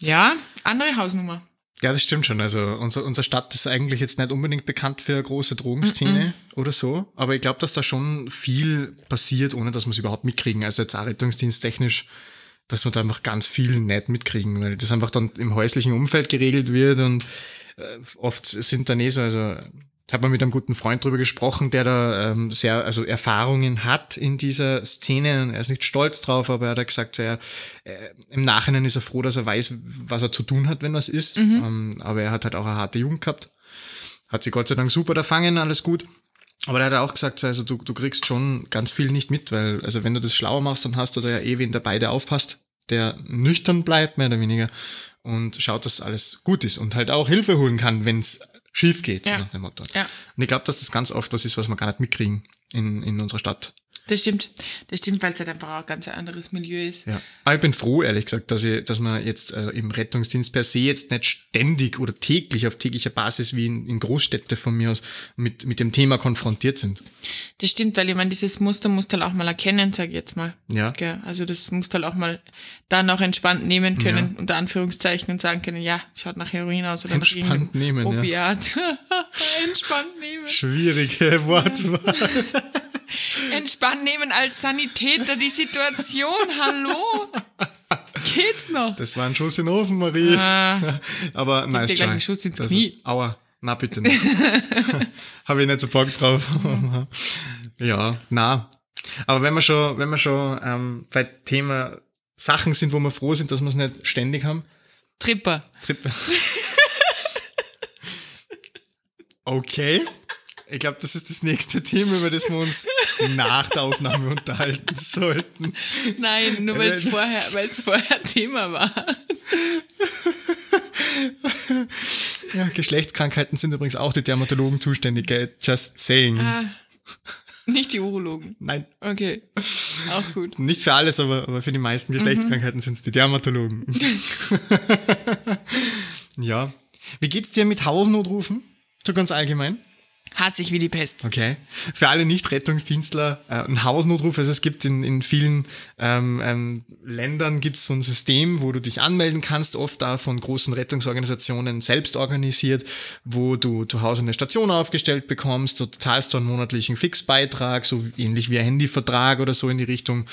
ja, andere Hausnummer. Ja, das stimmt schon. Also unser, unsere Stadt ist eigentlich jetzt nicht unbedingt bekannt für eine große Drogenszene oder so. Aber ich glaube, dass da schon viel passiert, ohne dass wir es überhaupt mitkriegen. Also jetzt auch rettungsdiensttechnisch, dass wir da einfach ganz viel nicht mitkriegen, weil das einfach dann im häuslichen Umfeld geregelt wird und äh, oft sind dann eh so, also ich habe mal mit einem guten Freund drüber gesprochen, der da ähm, sehr, also Erfahrungen hat in dieser Szene und er ist nicht stolz drauf, aber er hat gesagt, so, er, äh, im Nachhinein ist er froh, dass er weiß, was er zu tun hat, wenn was ist. Ähm, aber er hat halt auch eine harte Jugend gehabt. Hat sie Gott sei Dank super da fangen, alles gut. Aber er hat auch gesagt, so, also du, du kriegst schon ganz viel nicht mit, weil, also wenn du das schlauer machst, dann hast du da ja eh wen dabei, der aufpasst, der nüchtern bleibt, mehr oder weniger, und schaut, dass alles gut ist und halt auch Hilfe holen kann, wenn's schief geht, Ja. nach dem Motto. Ja. Und ich glaube, dass das ganz oft was ist, was wir gar nicht mitkriegen in, in unserer Stadt. Das stimmt. Das stimmt, weil es halt einfach auch ein ganz anderes Milieu ist. Ja. Aber ich bin froh, ehrlich gesagt, dass, ich, dass man jetzt äh, im Rettungsdienst per se jetzt nicht ständig oder täglich auf täglicher Basis wie in, in Großstädte von mir aus mit, mit dem Thema konfrontiert sind. Das stimmt, weil ich meine, dieses Muster musst du halt auch mal erkennen, sag ich jetzt mal. Ja. Also das musst du halt auch mal dann auch entspannt nehmen können, unter Anführungszeichen, und sagen können, ja, schaut nach Heroin aus oder Entspannt nach irgendeinem nehmen, ja. Opiat. entspannt nehmen. Schwierige Wortwahl. Entspannt nehmen als Sanitäter die Situation, hallo? Geht's noch? Das war ein Schuss in den Ofen, Marie. Aber nice try. einen Schuss ins Also, Knie. aua, na bitte nicht. Habe ich nicht so Bock drauf. ja, na. Aber wenn wir schon, wenn wir schon ähm, bei Thema Sachen sind, wo wir froh sind, dass wir es nicht ständig haben. Tripper. Trippe. Okay. Ich glaube, das ist das nächste Thema, über das wir uns nach der Aufnahme unterhalten sollten. Nein, nur weil es vorher, weil's vorher Thema war. Ja, Geschlechtskrankheiten sind übrigens auch die Dermatologen zuständig, gell? Just saying. Nicht die Urologen. Nein, Okay. Auch gut. nicht für alles, aber, aber für die meisten Geschlechtskrankheiten sind es die Dermatologen. ja. Wie geht's dir mit Hausnotrufen? So ganz allgemein? Hasse ich wie die Pest. Okay. Für alle Nicht-Rettungsdienstler äh, ein Hausnotruf. Also es gibt in, in vielen ähm, ähm, Ländern gibt es so ein System, wo du dich anmelden kannst, oft da von großen Rettungsorganisationen selbst organisiert, wo du zu Hause eine Station aufgestellt bekommst. Du zahlst du einen monatlichen Fixbeitrag, so ähnlich wie ein Handyvertrag oder so in die Richtung.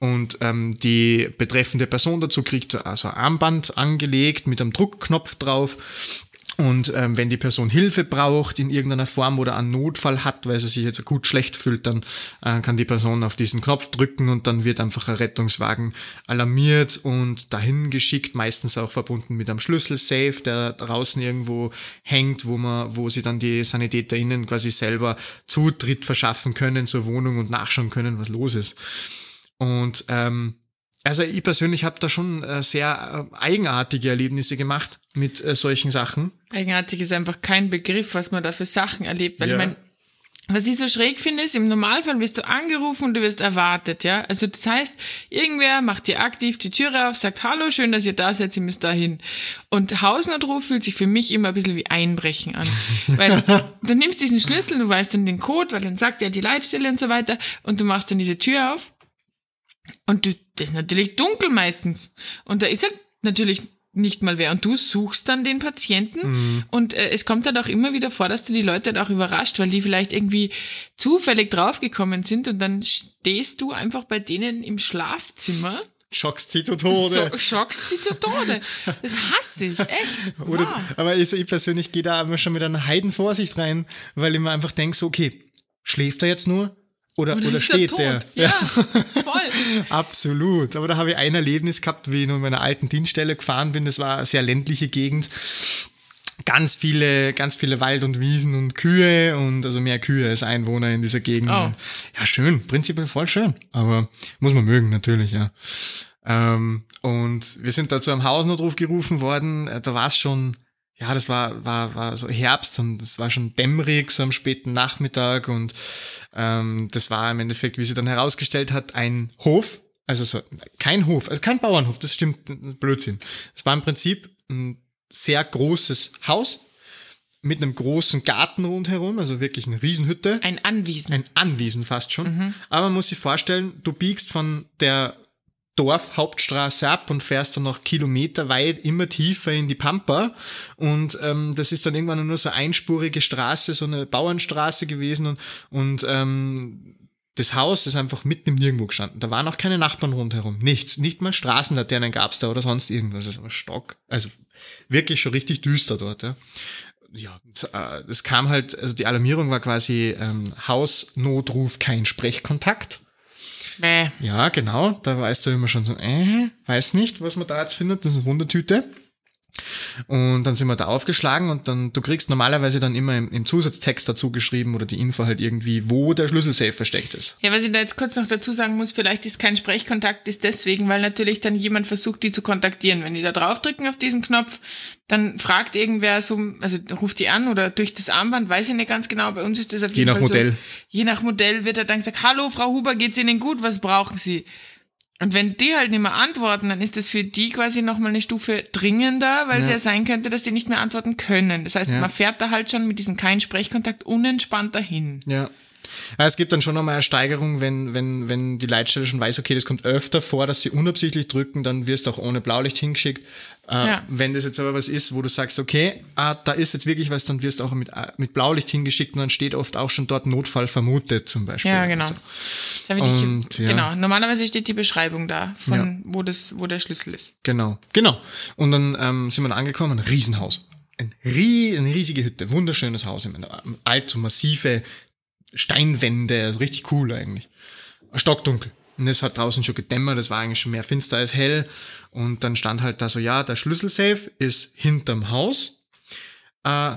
Und ähm, die betreffende Person dazu kriegt also ein Armband angelegt mit einem Druckknopf drauf und ähm, wenn die Person Hilfe braucht in irgendeiner Form oder einen Notfall hat, weil sie sich jetzt gut schlecht fühlt, dann äh, kann die Person auf diesen Knopf drücken und dann wird einfach ein Rettungswagen alarmiert und dahin geschickt, meistens auch verbunden mit einem Schlüsselsafe, der draußen irgendwo hängt, wo man, wo sie dann die SanitäterInnen quasi selber Zutritt verschaffen können zur Wohnung und nachschauen können, was los ist. Und ähm, also ich persönlich habe da schon äh, sehr äh, eigenartige Erlebnisse gemacht mit äh, solchen Sachen. Eigenartig ist einfach kein Begriff, was man da für Sachen erlebt. Weil Ja. ich meine, was ich so schräg finde, ist, im Normalfall wirst du angerufen und du wirst erwartet, ja. Also das heißt, irgendwer macht dir aktiv die Türe auf, sagt, hallo, schön, dass ihr da seid, ihr müsst da hin. Und Hausnotruf fühlt sich für mich immer ein bisschen wie Einbrechen an. Weil du nimmst diesen Schlüssel, du weißt dann den Code, weil dann sagt er die Leitstelle und so weiter, und du machst dann diese Tür auf und du, das ist natürlich dunkel meistens. Und da ist halt natürlich nicht mal wer. Und du suchst dann den Patienten. Und äh, es kommt halt auch immer wieder vor, dass du die Leute halt auch überrascht, weil die vielleicht irgendwie zufällig draufgekommen sind und dann stehst du einfach bei denen im Schlafzimmer. Schockst sie zu Tode. So, schockst sie zu Tode. Das hasse ich, echt. Oder, Wow. aber ich, ich persönlich gehe da immer schon mit einer Heidenvorsicht rein, weil ich mir einfach denke, so, okay, schläft er jetzt nur oder, oder, ist er steht der? Ja, voll. Absolut. Aber da habe ich ein Erlebnis gehabt, wie ich in meiner alten Dienststelle gefahren bin. Das war eine sehr ländliche Gegend. Ganz viele, ganz viele Wald und Wiesen und Kühe und also mehr Kühe als Einwohner in dieser Gegend. Oh. Ja, schön, prinzipiell voll schön. Aber muss man mögen, natürlich, ja. Ähm, und wir sind da zu einem Hausnotruf gerufen worden. Äh, Da war es schon, ja, das war, war, war so Herbst und es war schon dämmerig, so am späten Nachmittag und ähm, das war im Endeffekt, wie sie dann herausgestellt hat, ein Hof. Also so, kein Hof, also kein Bauernhof, das stimmt, Blödsinn. Es war im Prinzip ein sehr großes Haus mit einem großen Garten rundherum, also wirklich eine Riesenhütte Ein Anwiesen. ein Anwesen fast schon. Aber man muss sich vorstellen, du biegst von der Dorfhauptstraße ab und fährst dann noch kilometerweit immer tiefer in die Pampa. Und ähm, das ist dann irgendwann nur so einspurige Straße, so eine Bauernstraße gewesen. Und, und ähm, das Haus ist einfach mitten im Nirgendwo gestanden. Da waren auch keine Nachbarn rundherum. Nichts. Nicht mal Straßenlaternen gab's da oder sonst irgendwas. Es war Stock. Also wirklich schon richtig düster dort. Ja ja, es, äh, kam halt, also die Alarmierung war quasi ähm, Hausnotruf, kein Sprechkontakt. Bäh. Ja, genau, da weißt du immer schon so, äh, weiß nicht, was man da jetzt findet, das ist eine Wundertüte. Und dann sind wir da aufgeschlagen und dann, du kriegst normalerweise dann immer im, im Zusatztext dazu geschrieben oder die Info halt irgendwie, wo der Schlüsselsafe versteckt ist. Ja, was ich da jetzt kurz noch dazu sagen muss, vielleicht ist kein Sprechkontakt, ist deswegen, weil natürlich dann jemand versucht, die zu kontaktieren. Wenn die da draufdrücken auf diesen Knopf, dann fragt irgendwer so, also ruft die an oder durch das Armband, weiß ich nicht ganz genau, bei uns ist das auf jeden nach Fall Modell. so. Je nach Modell wird er dann gesagt, hallo Frau Huber, geht's Ihnen gut, was brauchen Sie? Und wenn die halt nicht mehr antworten, dann ist das für die quasi nochmal eine Stufe dringender, weil es ja sein könnte, dass sie nicht mehr antworten können. Das heißt, Ja. man fährt da halt schon mit diesem kein Sprechkontakt unentspannt dahin. Ja. Ja, Es gibt dann schon nochmal eine Steigerung, wenn, wenn, wenn die Leitstelle schon weiß, okay, das kommt öfter vor, dass sie unabsichtlich drücken, dann wirst du auch ohne Blaulicht hingeschickt. Äh, Ja. Wenn das jetzt aber was ist, wo du sagst, okay, ah, da ist jetzt wirklich was, dann wirst du auch mit, äh, mit Blaulicht hingeschickt und dann steht oft auch schon dort Notfall vermutet zum Beispiel. Ja, genau. Also, Und, nicht, ja. Genau. Normalerweise steht die Beschreibung da, von wo das, wo der Schlüssel ist. genau, genau. Und dann ähm, sind wir dann angekommen, ein Riesenhaus. Ein rie eine riesige Hütte, wunderschönes Haus, ich meine, ähm, alt, massive Steinwände, richtig cool eigentlich. Stockdunkel. Und es hat draußen schon gedämmert, es war eigentlich schon mehr finster als hell. Und dann stand halt da so, ja, der Schlüsselsafe ist hinterm Haus, äh,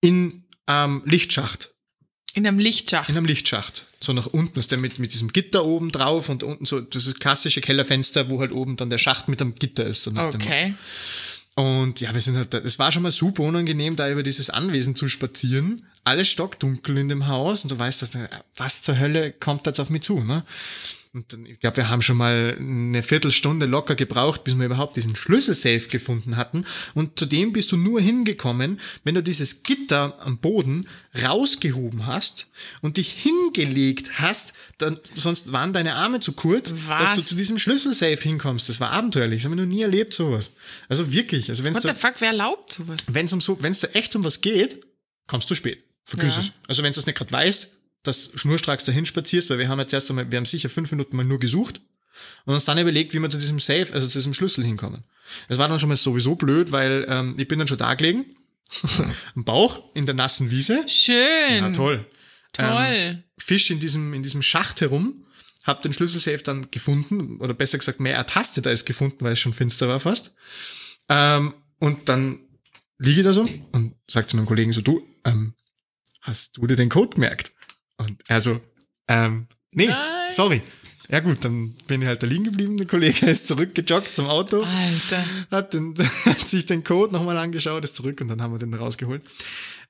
in ähm, Lichtschacht. In einem Lichtschacht. In einem Lichtschacht. So nach unten ist der mit, mit diesem Gitter oben drauf und unten so, das ist klassische Kellerfenster, wo halt oben dann der Schacht mit dem Gitter ist. So Okay. und ja, wir sind halt, da- es war schon mal super unangenehm, da über dieses Anwesen zu spazieren. Alles stockdunkel in dem Haus und du weißt, was zur Hölle kommt jetzt auf mich zu, ne? Und dann, ich glaube, wir haben schon mal eine Viertelstunde locker gebraucht, bis wir überhaupt diesen Schlüsselsafe gefunden hatten. Und zudem bist du nur hingekommen, wenn du dieses Gitter am Boden rausgehoben hast und dich hingelegt hast, dann, sonst waren deine Arme zu kurz, Was? dass du zu diesem Schlüsselsafe hinkommst. Das war abenteuerlich. Das haben wir noch nie erlebt, sowas. Also wirklich. Also wenn es What da, the fuck, wer erlaubt sowas? wenn es um so, wenn es da echt um was geht, kommst du spät. Vergiss Ja. es. Also wenn du das nicht gerade weißt, dass du schnurstracks dahin spazierst, weil wir haben jetzt erst einmal, wir haben sicher fünf Minuten mal nur gesucht und uns dann überlegt, wie wir zu diesem Safe, also zu diesem Schlüssel hinkommen. Es war dann schon mal sowieso blöd, weil ähm, ich bin dann schon da gelegen, am Bauch, in der nassen Wiese. Schön. Ja, toll. Toll. Ähm, Fisch in diesem, in diesem Schacht herum, hab den Schlüsselsafe dann gefunden, oder besser gesagt mehr ertastet als gefunden, weil es schon finster war fast. Ähm, und dann liege ich da so und sag zu meinem Kollegen so, du, ähm, hast du dir den Code gemerkt? Und er so, ähm, nee, Nein. sorry. Ja gut, dann bin ich halt da liegen geblieben. Der Kollege ist zurückgejoggt zum Auto Alter. hat, den, hat sich den Code nochmal angeschaut, ist zurück und dann haben wir den rausgeholt.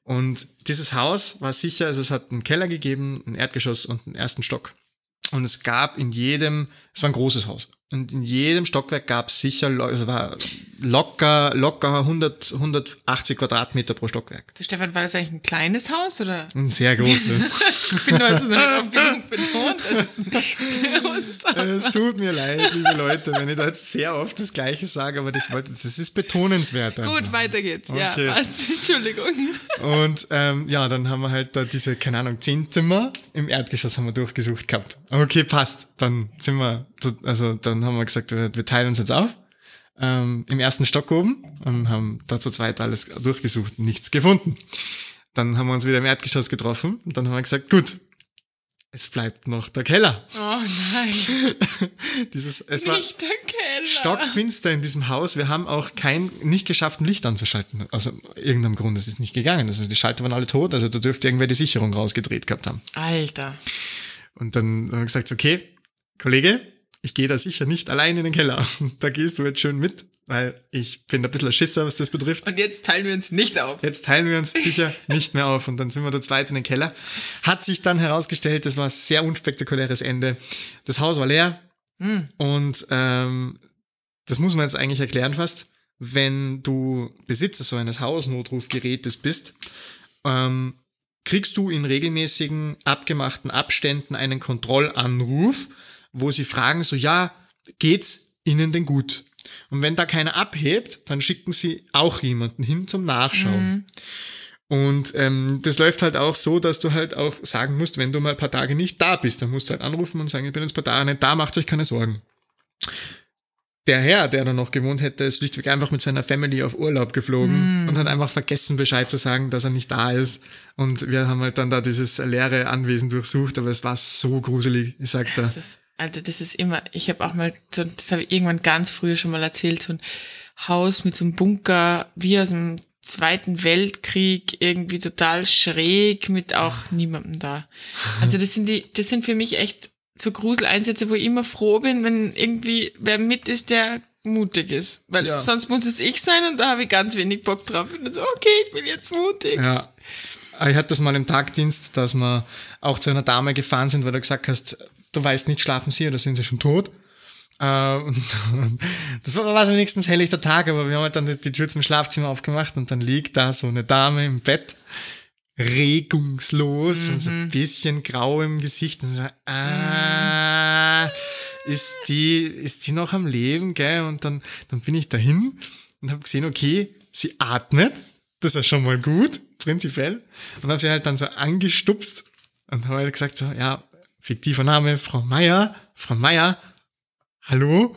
Und dieses Haus war sicher, also es hat einen Keller gegeben, ein Erdgeschoss und einen ersten Stock. Und es gab in jedem, es war ein großes Haus. Und in jedem Stockwerk gab es sicher, es war locker, locker 100, 180 Quadratmeter pro Stockwerk. Du Stefan, war das eigentlich ein kleines Haus oder? Ein sehr großes. Ich bin nur so nicht oft genug betont, dass es ein großes Haus es tut mir leid, liebe Leute, wenn ich da jetzt sehr oft das Gleiche sage, aber das, wollte, das ist betonenswert. einfach. Gut, weiter geht's. Okay. Ja, passt. Entschuldigung. Und ähm, ja, dann haben wir halt da diese, keine Ahnung, zehn Zimmer im Erdgeschoss haben wir durchgesucht gehabt. Okay, passt. Dann sind wir, zu- also dann haben wir gesagt, wir, teilen uns jetzt auf. Ähm, Im ersten Stock oben und haben da zu zweit alles durchgesucht, nichts gefunden. Dann haben wir uns wieder im Erdgeschoss getroffen und dann haben wir gesagt, gut, es bleibt noch der Keller. Oh nein, Dieses, es war nicht der Keller. stockfinster in diesem Haus. Wir haben auch kein, nicht geschafft, ein Licht anzuschalten. Aus irgendeinem Grund. Es ist nicht gegangen. Also die Schalter waren alle tot. Also da dürfte irgendwer die Sicherung rausgedreht gehabt haben. Alter. Und dann haben wir gesagt, okay, Kollege, ich gehe da sicher nicht allein in den Keller. Da gehst du jetzt schön mit, weil ich bin ein bisschen ein Schisser, was das betrifft. Und jetzt teilen wir uns nicht auf. Jetzt teilen wir uns sicher nicht mehr auf und dann sind wir da zweit in den Keller. Hat sich dann herausgestellt, das war ein sehr unspektakuläres Ende. Das Haus war leer und ähm, das muss man jetzt eigentlich erklären fast. Wenn du Besitzer so eines Hausnotrufgerätes bist, ähm, kriegst du in regelmäßigen abgemachten Abständen einen Kontrollanruf, wo sie fragen so, ja, geht's Ihnen denn gut? Und wenn da keiner abhebt, dann schicken sie auch jemanden hin zum Nachschauen. Und ähm, das läuft halt auch so, dass du halt auch sagen musst, wenn du mal ein paar Tage nicht da bist, dann musst du halt anrufen und sagen, ich bin jetzt ein paar Tage nicht da, macht euch keine Sorgen. Der Herr, der da noch gewohnt hätte, ist schlichtweg einfach mit seiner Family auf Urlaub geflogen und hat einfach vergessen, Bescheid zu sagen, dass er nicht da ist. Und wir haben halt dann da dieses leere Anwesen durchsucht, aber es war so gruselig, ich sag's dir. Alter, das ist immer, ich habe auch mal, so, das habe ich irgendwann ganz früher schon mal erzählt, so ein Haus mit so einem Bunker wie aus dem Zweiten Weltkrieg, irgendwie total schräg, mit auch niemandem da. Also das sind die, das sind für mich echt so Gruseleinsätze, wo ich immer froh bin, wenn irgendwie wer mit ist, der mutig ist. Weil Ja. sonst muss es ich sein und da habe ich ganz wenig Bock drauf. Und dann so, okay, ich bin jetzt mutig. Ja. Ich hatte das mal im Tagdienst, dass wir auch zu einer Dame gefahren sind, weil du gesagt hast, du weißt nicht, schlafen sie oder sind sie schon tot? Äh, und das war, war so wenigstens helllichter Tag, aber wir haben halt dann die, die Tür zum Schlafzimmer aufgemacht und dann liegt da so eine Dame im Bett, regungslos und so ein bisschen grau im Gesicht und so, ah, ist die, ist die noch am Leben, gell? Und dann, dann bin ich dahin und habe gesehen, okay, sie atmet, das ist ja schon mal gut, prinzipiell. Und habe sie halt dann so angestupst und habe halt gesagt so, ja, fiktiver Name, Frau Meier, Frau Meier, hallo?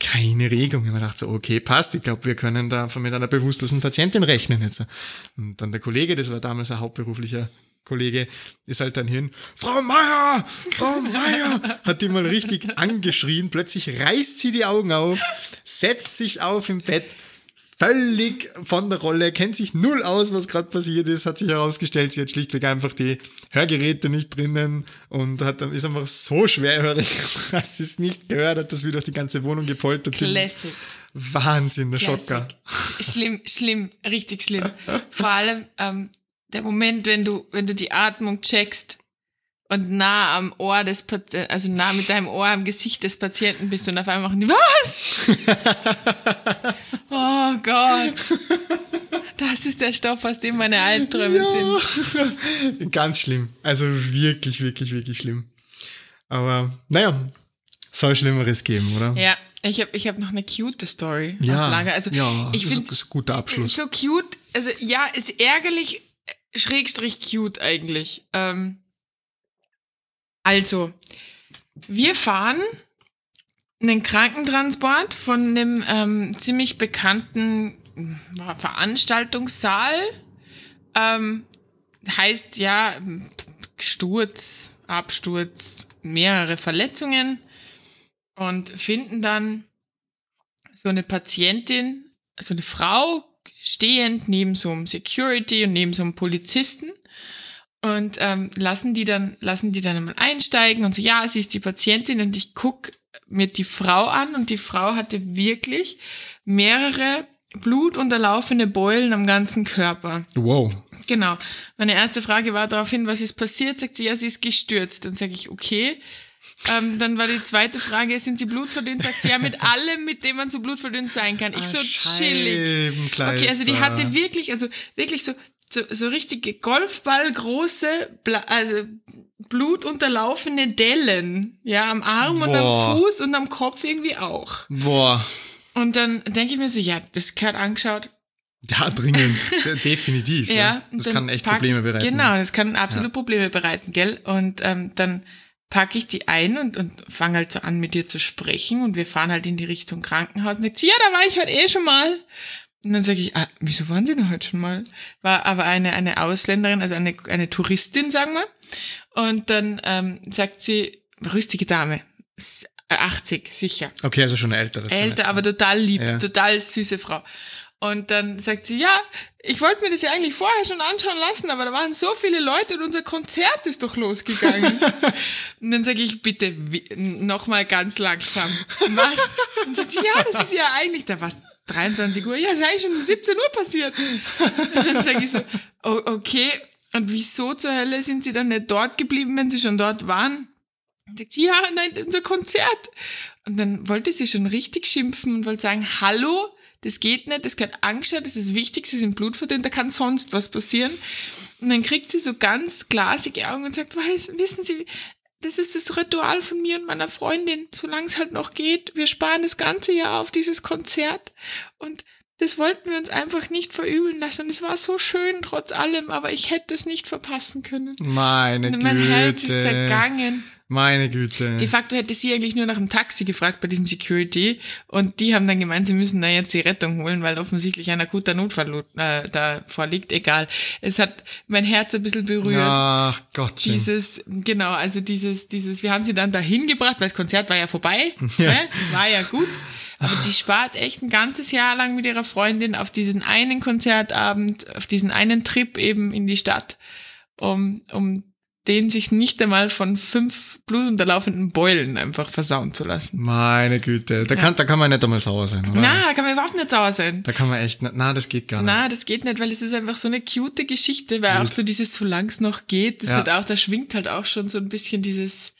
Keine Regung. Ich habe gedacht, so, okay, passt. Ich glaube, wir können da mit einer bewusstlosen Patientin rechnen jetzt. Und dann der Kollege, das war damals ein hauptberuflicher Kollege, ist halt dann hin, Frau Meier, Frau Meier, hat die mal richtig angeschrien. Plötzlich reißt sie die Augen auf, setzt sich auf im Bett, völlig von der Rolle, kennt sich null aus, was gerade passiert ist, hat sich herausgestellt, sie hat schlichtweg einfach die Hörgeräte nicht drinnen und hat, ist einfach so schwerhörig, dass sie es nicht gehört hat, dass wir durch die ganze Wohnung gepoltert sind. Classic. Wahnsinn, der Schocker. Sch- Schlimm, schlimm, richtig schlimm. Vor allem ähm, der Moment, wenn du, wenn du die Atmung checkst, und nah am Ohr des Patienten, also nah mit deinem Ohr am Gesicht des Patienten bist und auf einmal machen die, was? oh Gott. Das ist der Stoff, aus dem meine Albträume ja. sind. Ganz schlimm. Also wirklich, wirklich, wirklich schlimm. Aber naja, soll Schlimmeres geben, oder? Ja, ich habe ich hab noch eine cute Story ja, auf Lager. Also ja, ich das ist ein guter Abschluss. So cute, also ja, ist ärgerlich, schrägstrich cute eigentlich. Ähm, also, wir fahren einen Krankentransport von einem ähm, ziemlich bekannten Veranstaltungssaal. Ähm, heißt ja Sturz, Absturz, mehrere Verletzungen und finden dann so eine Patientin, so eine Frau stehend neben so einem Security und neben so einem Polizisten und ähm, lassen die dann lassen die dann mal einsteigen und so ja sie ist die Patientin und ich guck mir die Frau an und die Frau hatte wirklich mehrere blutunterlaufene Beulen am ganzen Körper. Wow. Genau. Meine erste Frage war daraufhin, was ist passiert? Sagt sie, ja, sie ist gestürzt. Dann sage ich, okay. Ähm, dann war die zweite Frage, sind sie blutverdünnt? Sagt sie, ja, mit allem, mit dem man so blutverdünnt sein kann. Ich ah, so chillig. Okay, also die hatte wirklich, also wirklich so so, so richtige Golfballgroße, also blutunterlaufene Dellen, ja, am Arm Boah. und am Fuß und am Kopf irgendwie auch. Boah. Und dann denke ich mir so, ja, das gehört angeschaut. Ja, dringend, definitiv. ja, ja. Das kann echt Probleme bereiten. Genau, das kann absolut ja. Probleme bereiten, gell? Und ähm, dann packe ich die ein und, und fange halt so an, mit ihr zu sprechen und wir fahren halt in die Richtung Krankenhaus und sagt sie, ja, da war ich halt eh schon mal. Und dann sage ich, ah, wieso waren Sie denn heute schon mal? War aber eine, eine Ausländerin, also eine, eine Touristin, sagen wir. Und dann ähm, sagt sie, rüstige Dame, 80 sicher. Okay, also schon eine ältere. Älter, aber total lieb, ja. total süße Frau. Und dann sagt sie, ja, ich wollte mir das ja eigentlich vorher schon anschauen lassen, aber da waren so viele Leute und unser Konzert ist doch losgegangen. und dann sage ich, bitte nochmal ganz langsam. Was? Und sagt sie, ja, das ist ja eigentlich, da was 23 Uhr, ja, ist eigentlich schon um 17 Uhr passiert. Und dann sage ich so, okay, und wieso zur Hölle sind sie dann nicht dort geblieben, wenn sie schon dort waren? Und sagt sie, ja, nein, unser Konzert. Und dann wollte sie schon richtig schimpfen und wollte sagen, hallo, das geht nicht, das gehört angeschaut, das ist wichtig, sie sind blutverdünnt, da kann sonst was passieren. Und dann kriegt sie so ganz glasige Augen und sagt, wissen Sie, das ist das Ritual von mir und meiner Freundin, solange es halt noch geht. Wir sparen das ganze Jahr auf dieses Konzert und das wollten wir uns einfach nicht verübeln lassen. Und es war so schön trotz allem, aber ich hätte es nicht verpassen können. Meine Güte. Mein Herz ist zergangen. Meine Güte. De facto hätte sie eigentlich nur nach einem Taxi gefragt bei diesem Security und die haben dann gemeint, sie müssen da jetzt die Rettung holen, weil offensichtlich ein akuter Notfall äh, da vorliegt. Egal. Es hat mein Herz ein bisschen berührt. Ach Gott. Dieses, genau, also dieses, dieses, wir haben sie dann dahin gebracht, weil das Konzert war ja vorbei. Ja. Ne? War ja gut. Aber die spart echt ein ganzes Jahr lang mit ihrer Freundin auf diesen einen Konzertabend, auf diesen einen Trip eben in die Stadt, um, um den sich nicht einmal von fünf blutunterlaufenden Beulen einfach versauen zu lassen. Meine Güte, da kann, ja. da kann man nicht einmal sauer sein, oder? Na, da kann man überhaupt nicht sauer sein. Da kann man echt, na, das geht gar nicht. Na, das geht nicht, weil es ist einfach so eine cute Geschichte, weil Gut. auch so dieses, solange es noch geht, das ja. hat auch, da schwingt halt auch schon so ein bisschen dieses,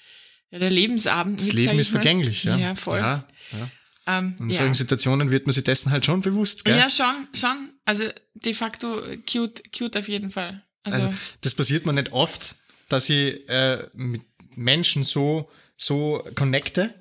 ja, der Lebensabend. Das mit, Leben ist vergänglich, ja. Ja, voll. Ja, ja. Ähm, in solchen Situationen wird man sich dessen halt schon bewusst, gell? Ja, schon, schon. Also de facto cute, cute auf jeden Fall. Also, also das passiert mir nicht oft, dass ich äh, mit Menschen so, so connecte.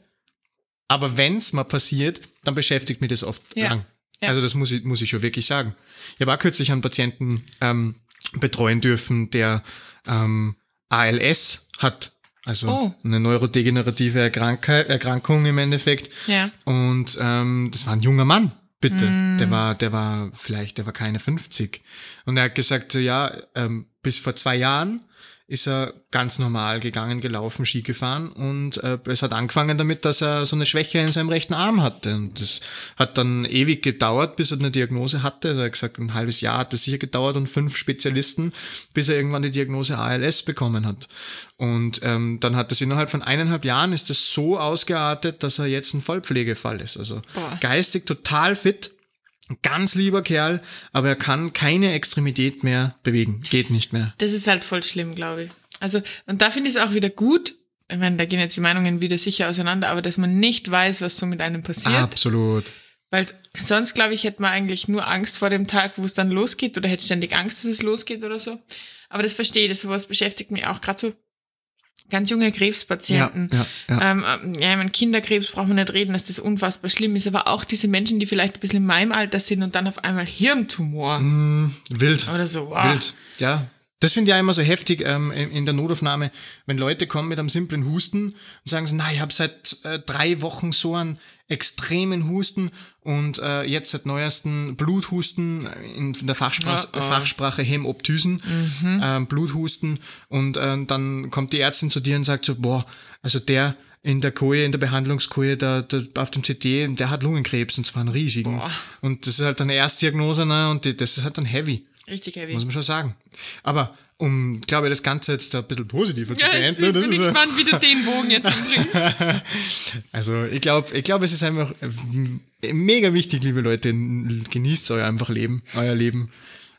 Aber wenn's mal passiert, dann beschäftigt mich das oft ja. lang. Ja. Also das muss ich, muss ich schon wirklich sagen. Ich habe auch kürzlich einen Patienten ähm, betreuen dürfen, der ähm, ALS hat. Also oh. eine neurodegenerative Erkrankung im Endeffekt. Ja. Und ähm, das war ein junger Mann, bitte. Mm. Der war, der war vielleicht, der war keine 50. Und er hat gesagt, so, ja, ähm, bis vor zwei Jahren ist er ganz normal gegangen, gelaufen, Ski gefahren und äh, es hat angefangen damit, dass er so eine Schwäche in seinem rechten Arm hatte und das hat dann ewig gedauert, bis er eine Diagnose hatte. Also er hat gesagt, ein halbes Jahr hat es sicher gedauert und fünf Spezialisten, bis er irgendwann die Diagnose ALS bekommen hat. Und ähm, dann hat es innerhalb von eineinhalb Jahren ist es so ausgeartet, dass er jetzt ein Vollpflegefall ist. Also Boah. geistig total fit Ganz lieber Kerl, aber er kann keine Extremität mehr bewegen. Geht nicht mehr. Das ist halt voll schlimm, glaube ich. Also, und da finde ich es auch wieder gut, ich meine, da gehen jetzt die Meinungen wieder sicher auseinander, aber dass man nicht weiß, was so mit einem passiert. Absolut. Weil sonst, glaube ich, hätte man eigentlich nur Angst vor dem Tag, wo es dann losgeht oder hätte ständig Angst, dass es losgeht oder so. Aber das verstehe ich, das sowas beschäftigt mich auch gerade so ganz junge Krebspatienten. Ja, ja, ja. Ähm, ja, ich meine, Kinderkrebs braucht man nicht reden, dass das unfassbar schlimm ist, aber auch diese Menschen, die vielleicht ein bisschen in meinem Alter sind und dann auf einmal Hirntumor Wild. oder so. Wow. Wild. Ja. Das finde ich auch immer so heftig ähm, in der Notaufnahme, wenn Leute kommen mit einem simplen Husten und sagen so, na, ich habe seit äh, drei Wochen so einen extremen Husten und äh, jetzt seit neuesten Bluthusten in der Fachsprache, Oh, oh. Fachsprache Hämoptysen, ähm, Bluthusten und ähm, dann kommt die Ärztin zu dir und sagt so, boah, also der in der Koje, in der Behandlungskoje, der, der auf dem CT, der hat Lungenkrebs und zwar einen riesigen. Boah. Und das ist halt eine Erstdiagnose, ne? Und die, das ist halt dann heavy. Richtig heavy. Muss man schon sagen. Aber um, glaube ich, das Ganze jetzt ein bisschen positiver zu Ja, jetzt beenden. bin das ich äh, gespannt, wie du den Bogen jetzt umbringst. also ich glaube, ich glaube, es ist einfach äh, mega wichtig, liebe Leute, genießt euer einfach Leben, euer Leben.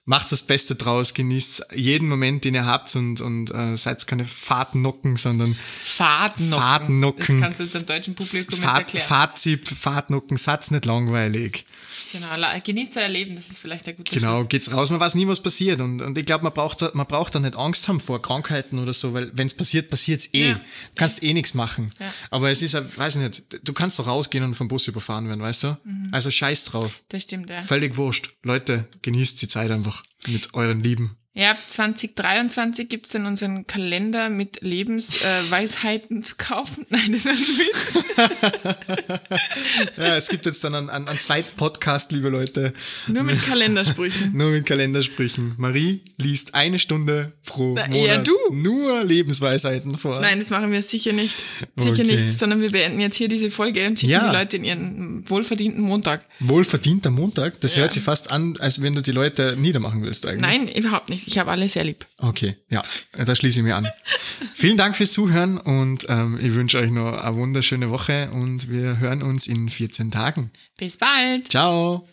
Macht das Beste draus, genießt jeden Moment, den ihr habt und, und äh, seid keine Fahrtnocken, sondern Fahrtnocken. Fahrtnocken. Das kannst du unserem deutschen Publikum Fahrt, erklären. Fahrzip, Fahrtnocken, Satz nicht langweilig. Genau, genießt euer Leben, das ist vielleicht ein guter Genau, Schluss. geht's raus, man weiß nie, was passiert. Und, und ich glaube, man braucht, da- man braucht da nicht Angst haben vor Krankheiten oder so, weil wenn es passiert, passiert's eh. Ja. Du kannst eh nichts machen. Ja. Aber es ist, weiß ich nicht, du kannst doch rausgehen und vom Bus überfahren werden, weißt du? Mhm. Also scheiß drauf. Das stimmt, ja. Völlig wurscht. Leute, genießt die Zeit einfach mit euren Lieben. Ja, ab 2023 gibt's dann unseren Kalender mit Lebensweisheiten äh, zu kaufen. Nein, das ist ein Witz. Ja, es gibt jetzt dann einen, einen, einen zweiten Podcast, liebe Leute. Nur mit Kalendersprüchen. Nur mit Kalendersprüchen. Marie liest eine Stunde pro Na, Monat eher du. nur Lebensweisheiten vor. Nein, das machen wir sicher nicht. Sicher Okay. nicht, sondern wir beenden jetzt hier diese Folge und schicken Ja. die Leute in ihren wohlverdienten Montag. Wohlverdienter Montag. Das Ja. hört sich fast an, als wenn du die Leute niedermachen willst eigentlich. Nein, überhaupt nicht. Ich habe alle sehr lieb. Okay, ja, da schließe ich mir an. Vielen Dank fürs Zuhören und ähm, ich wünsche euch noch eine wunderschöne Woche und wir hören uns in 14 Tagen. Bis bald. Ciao!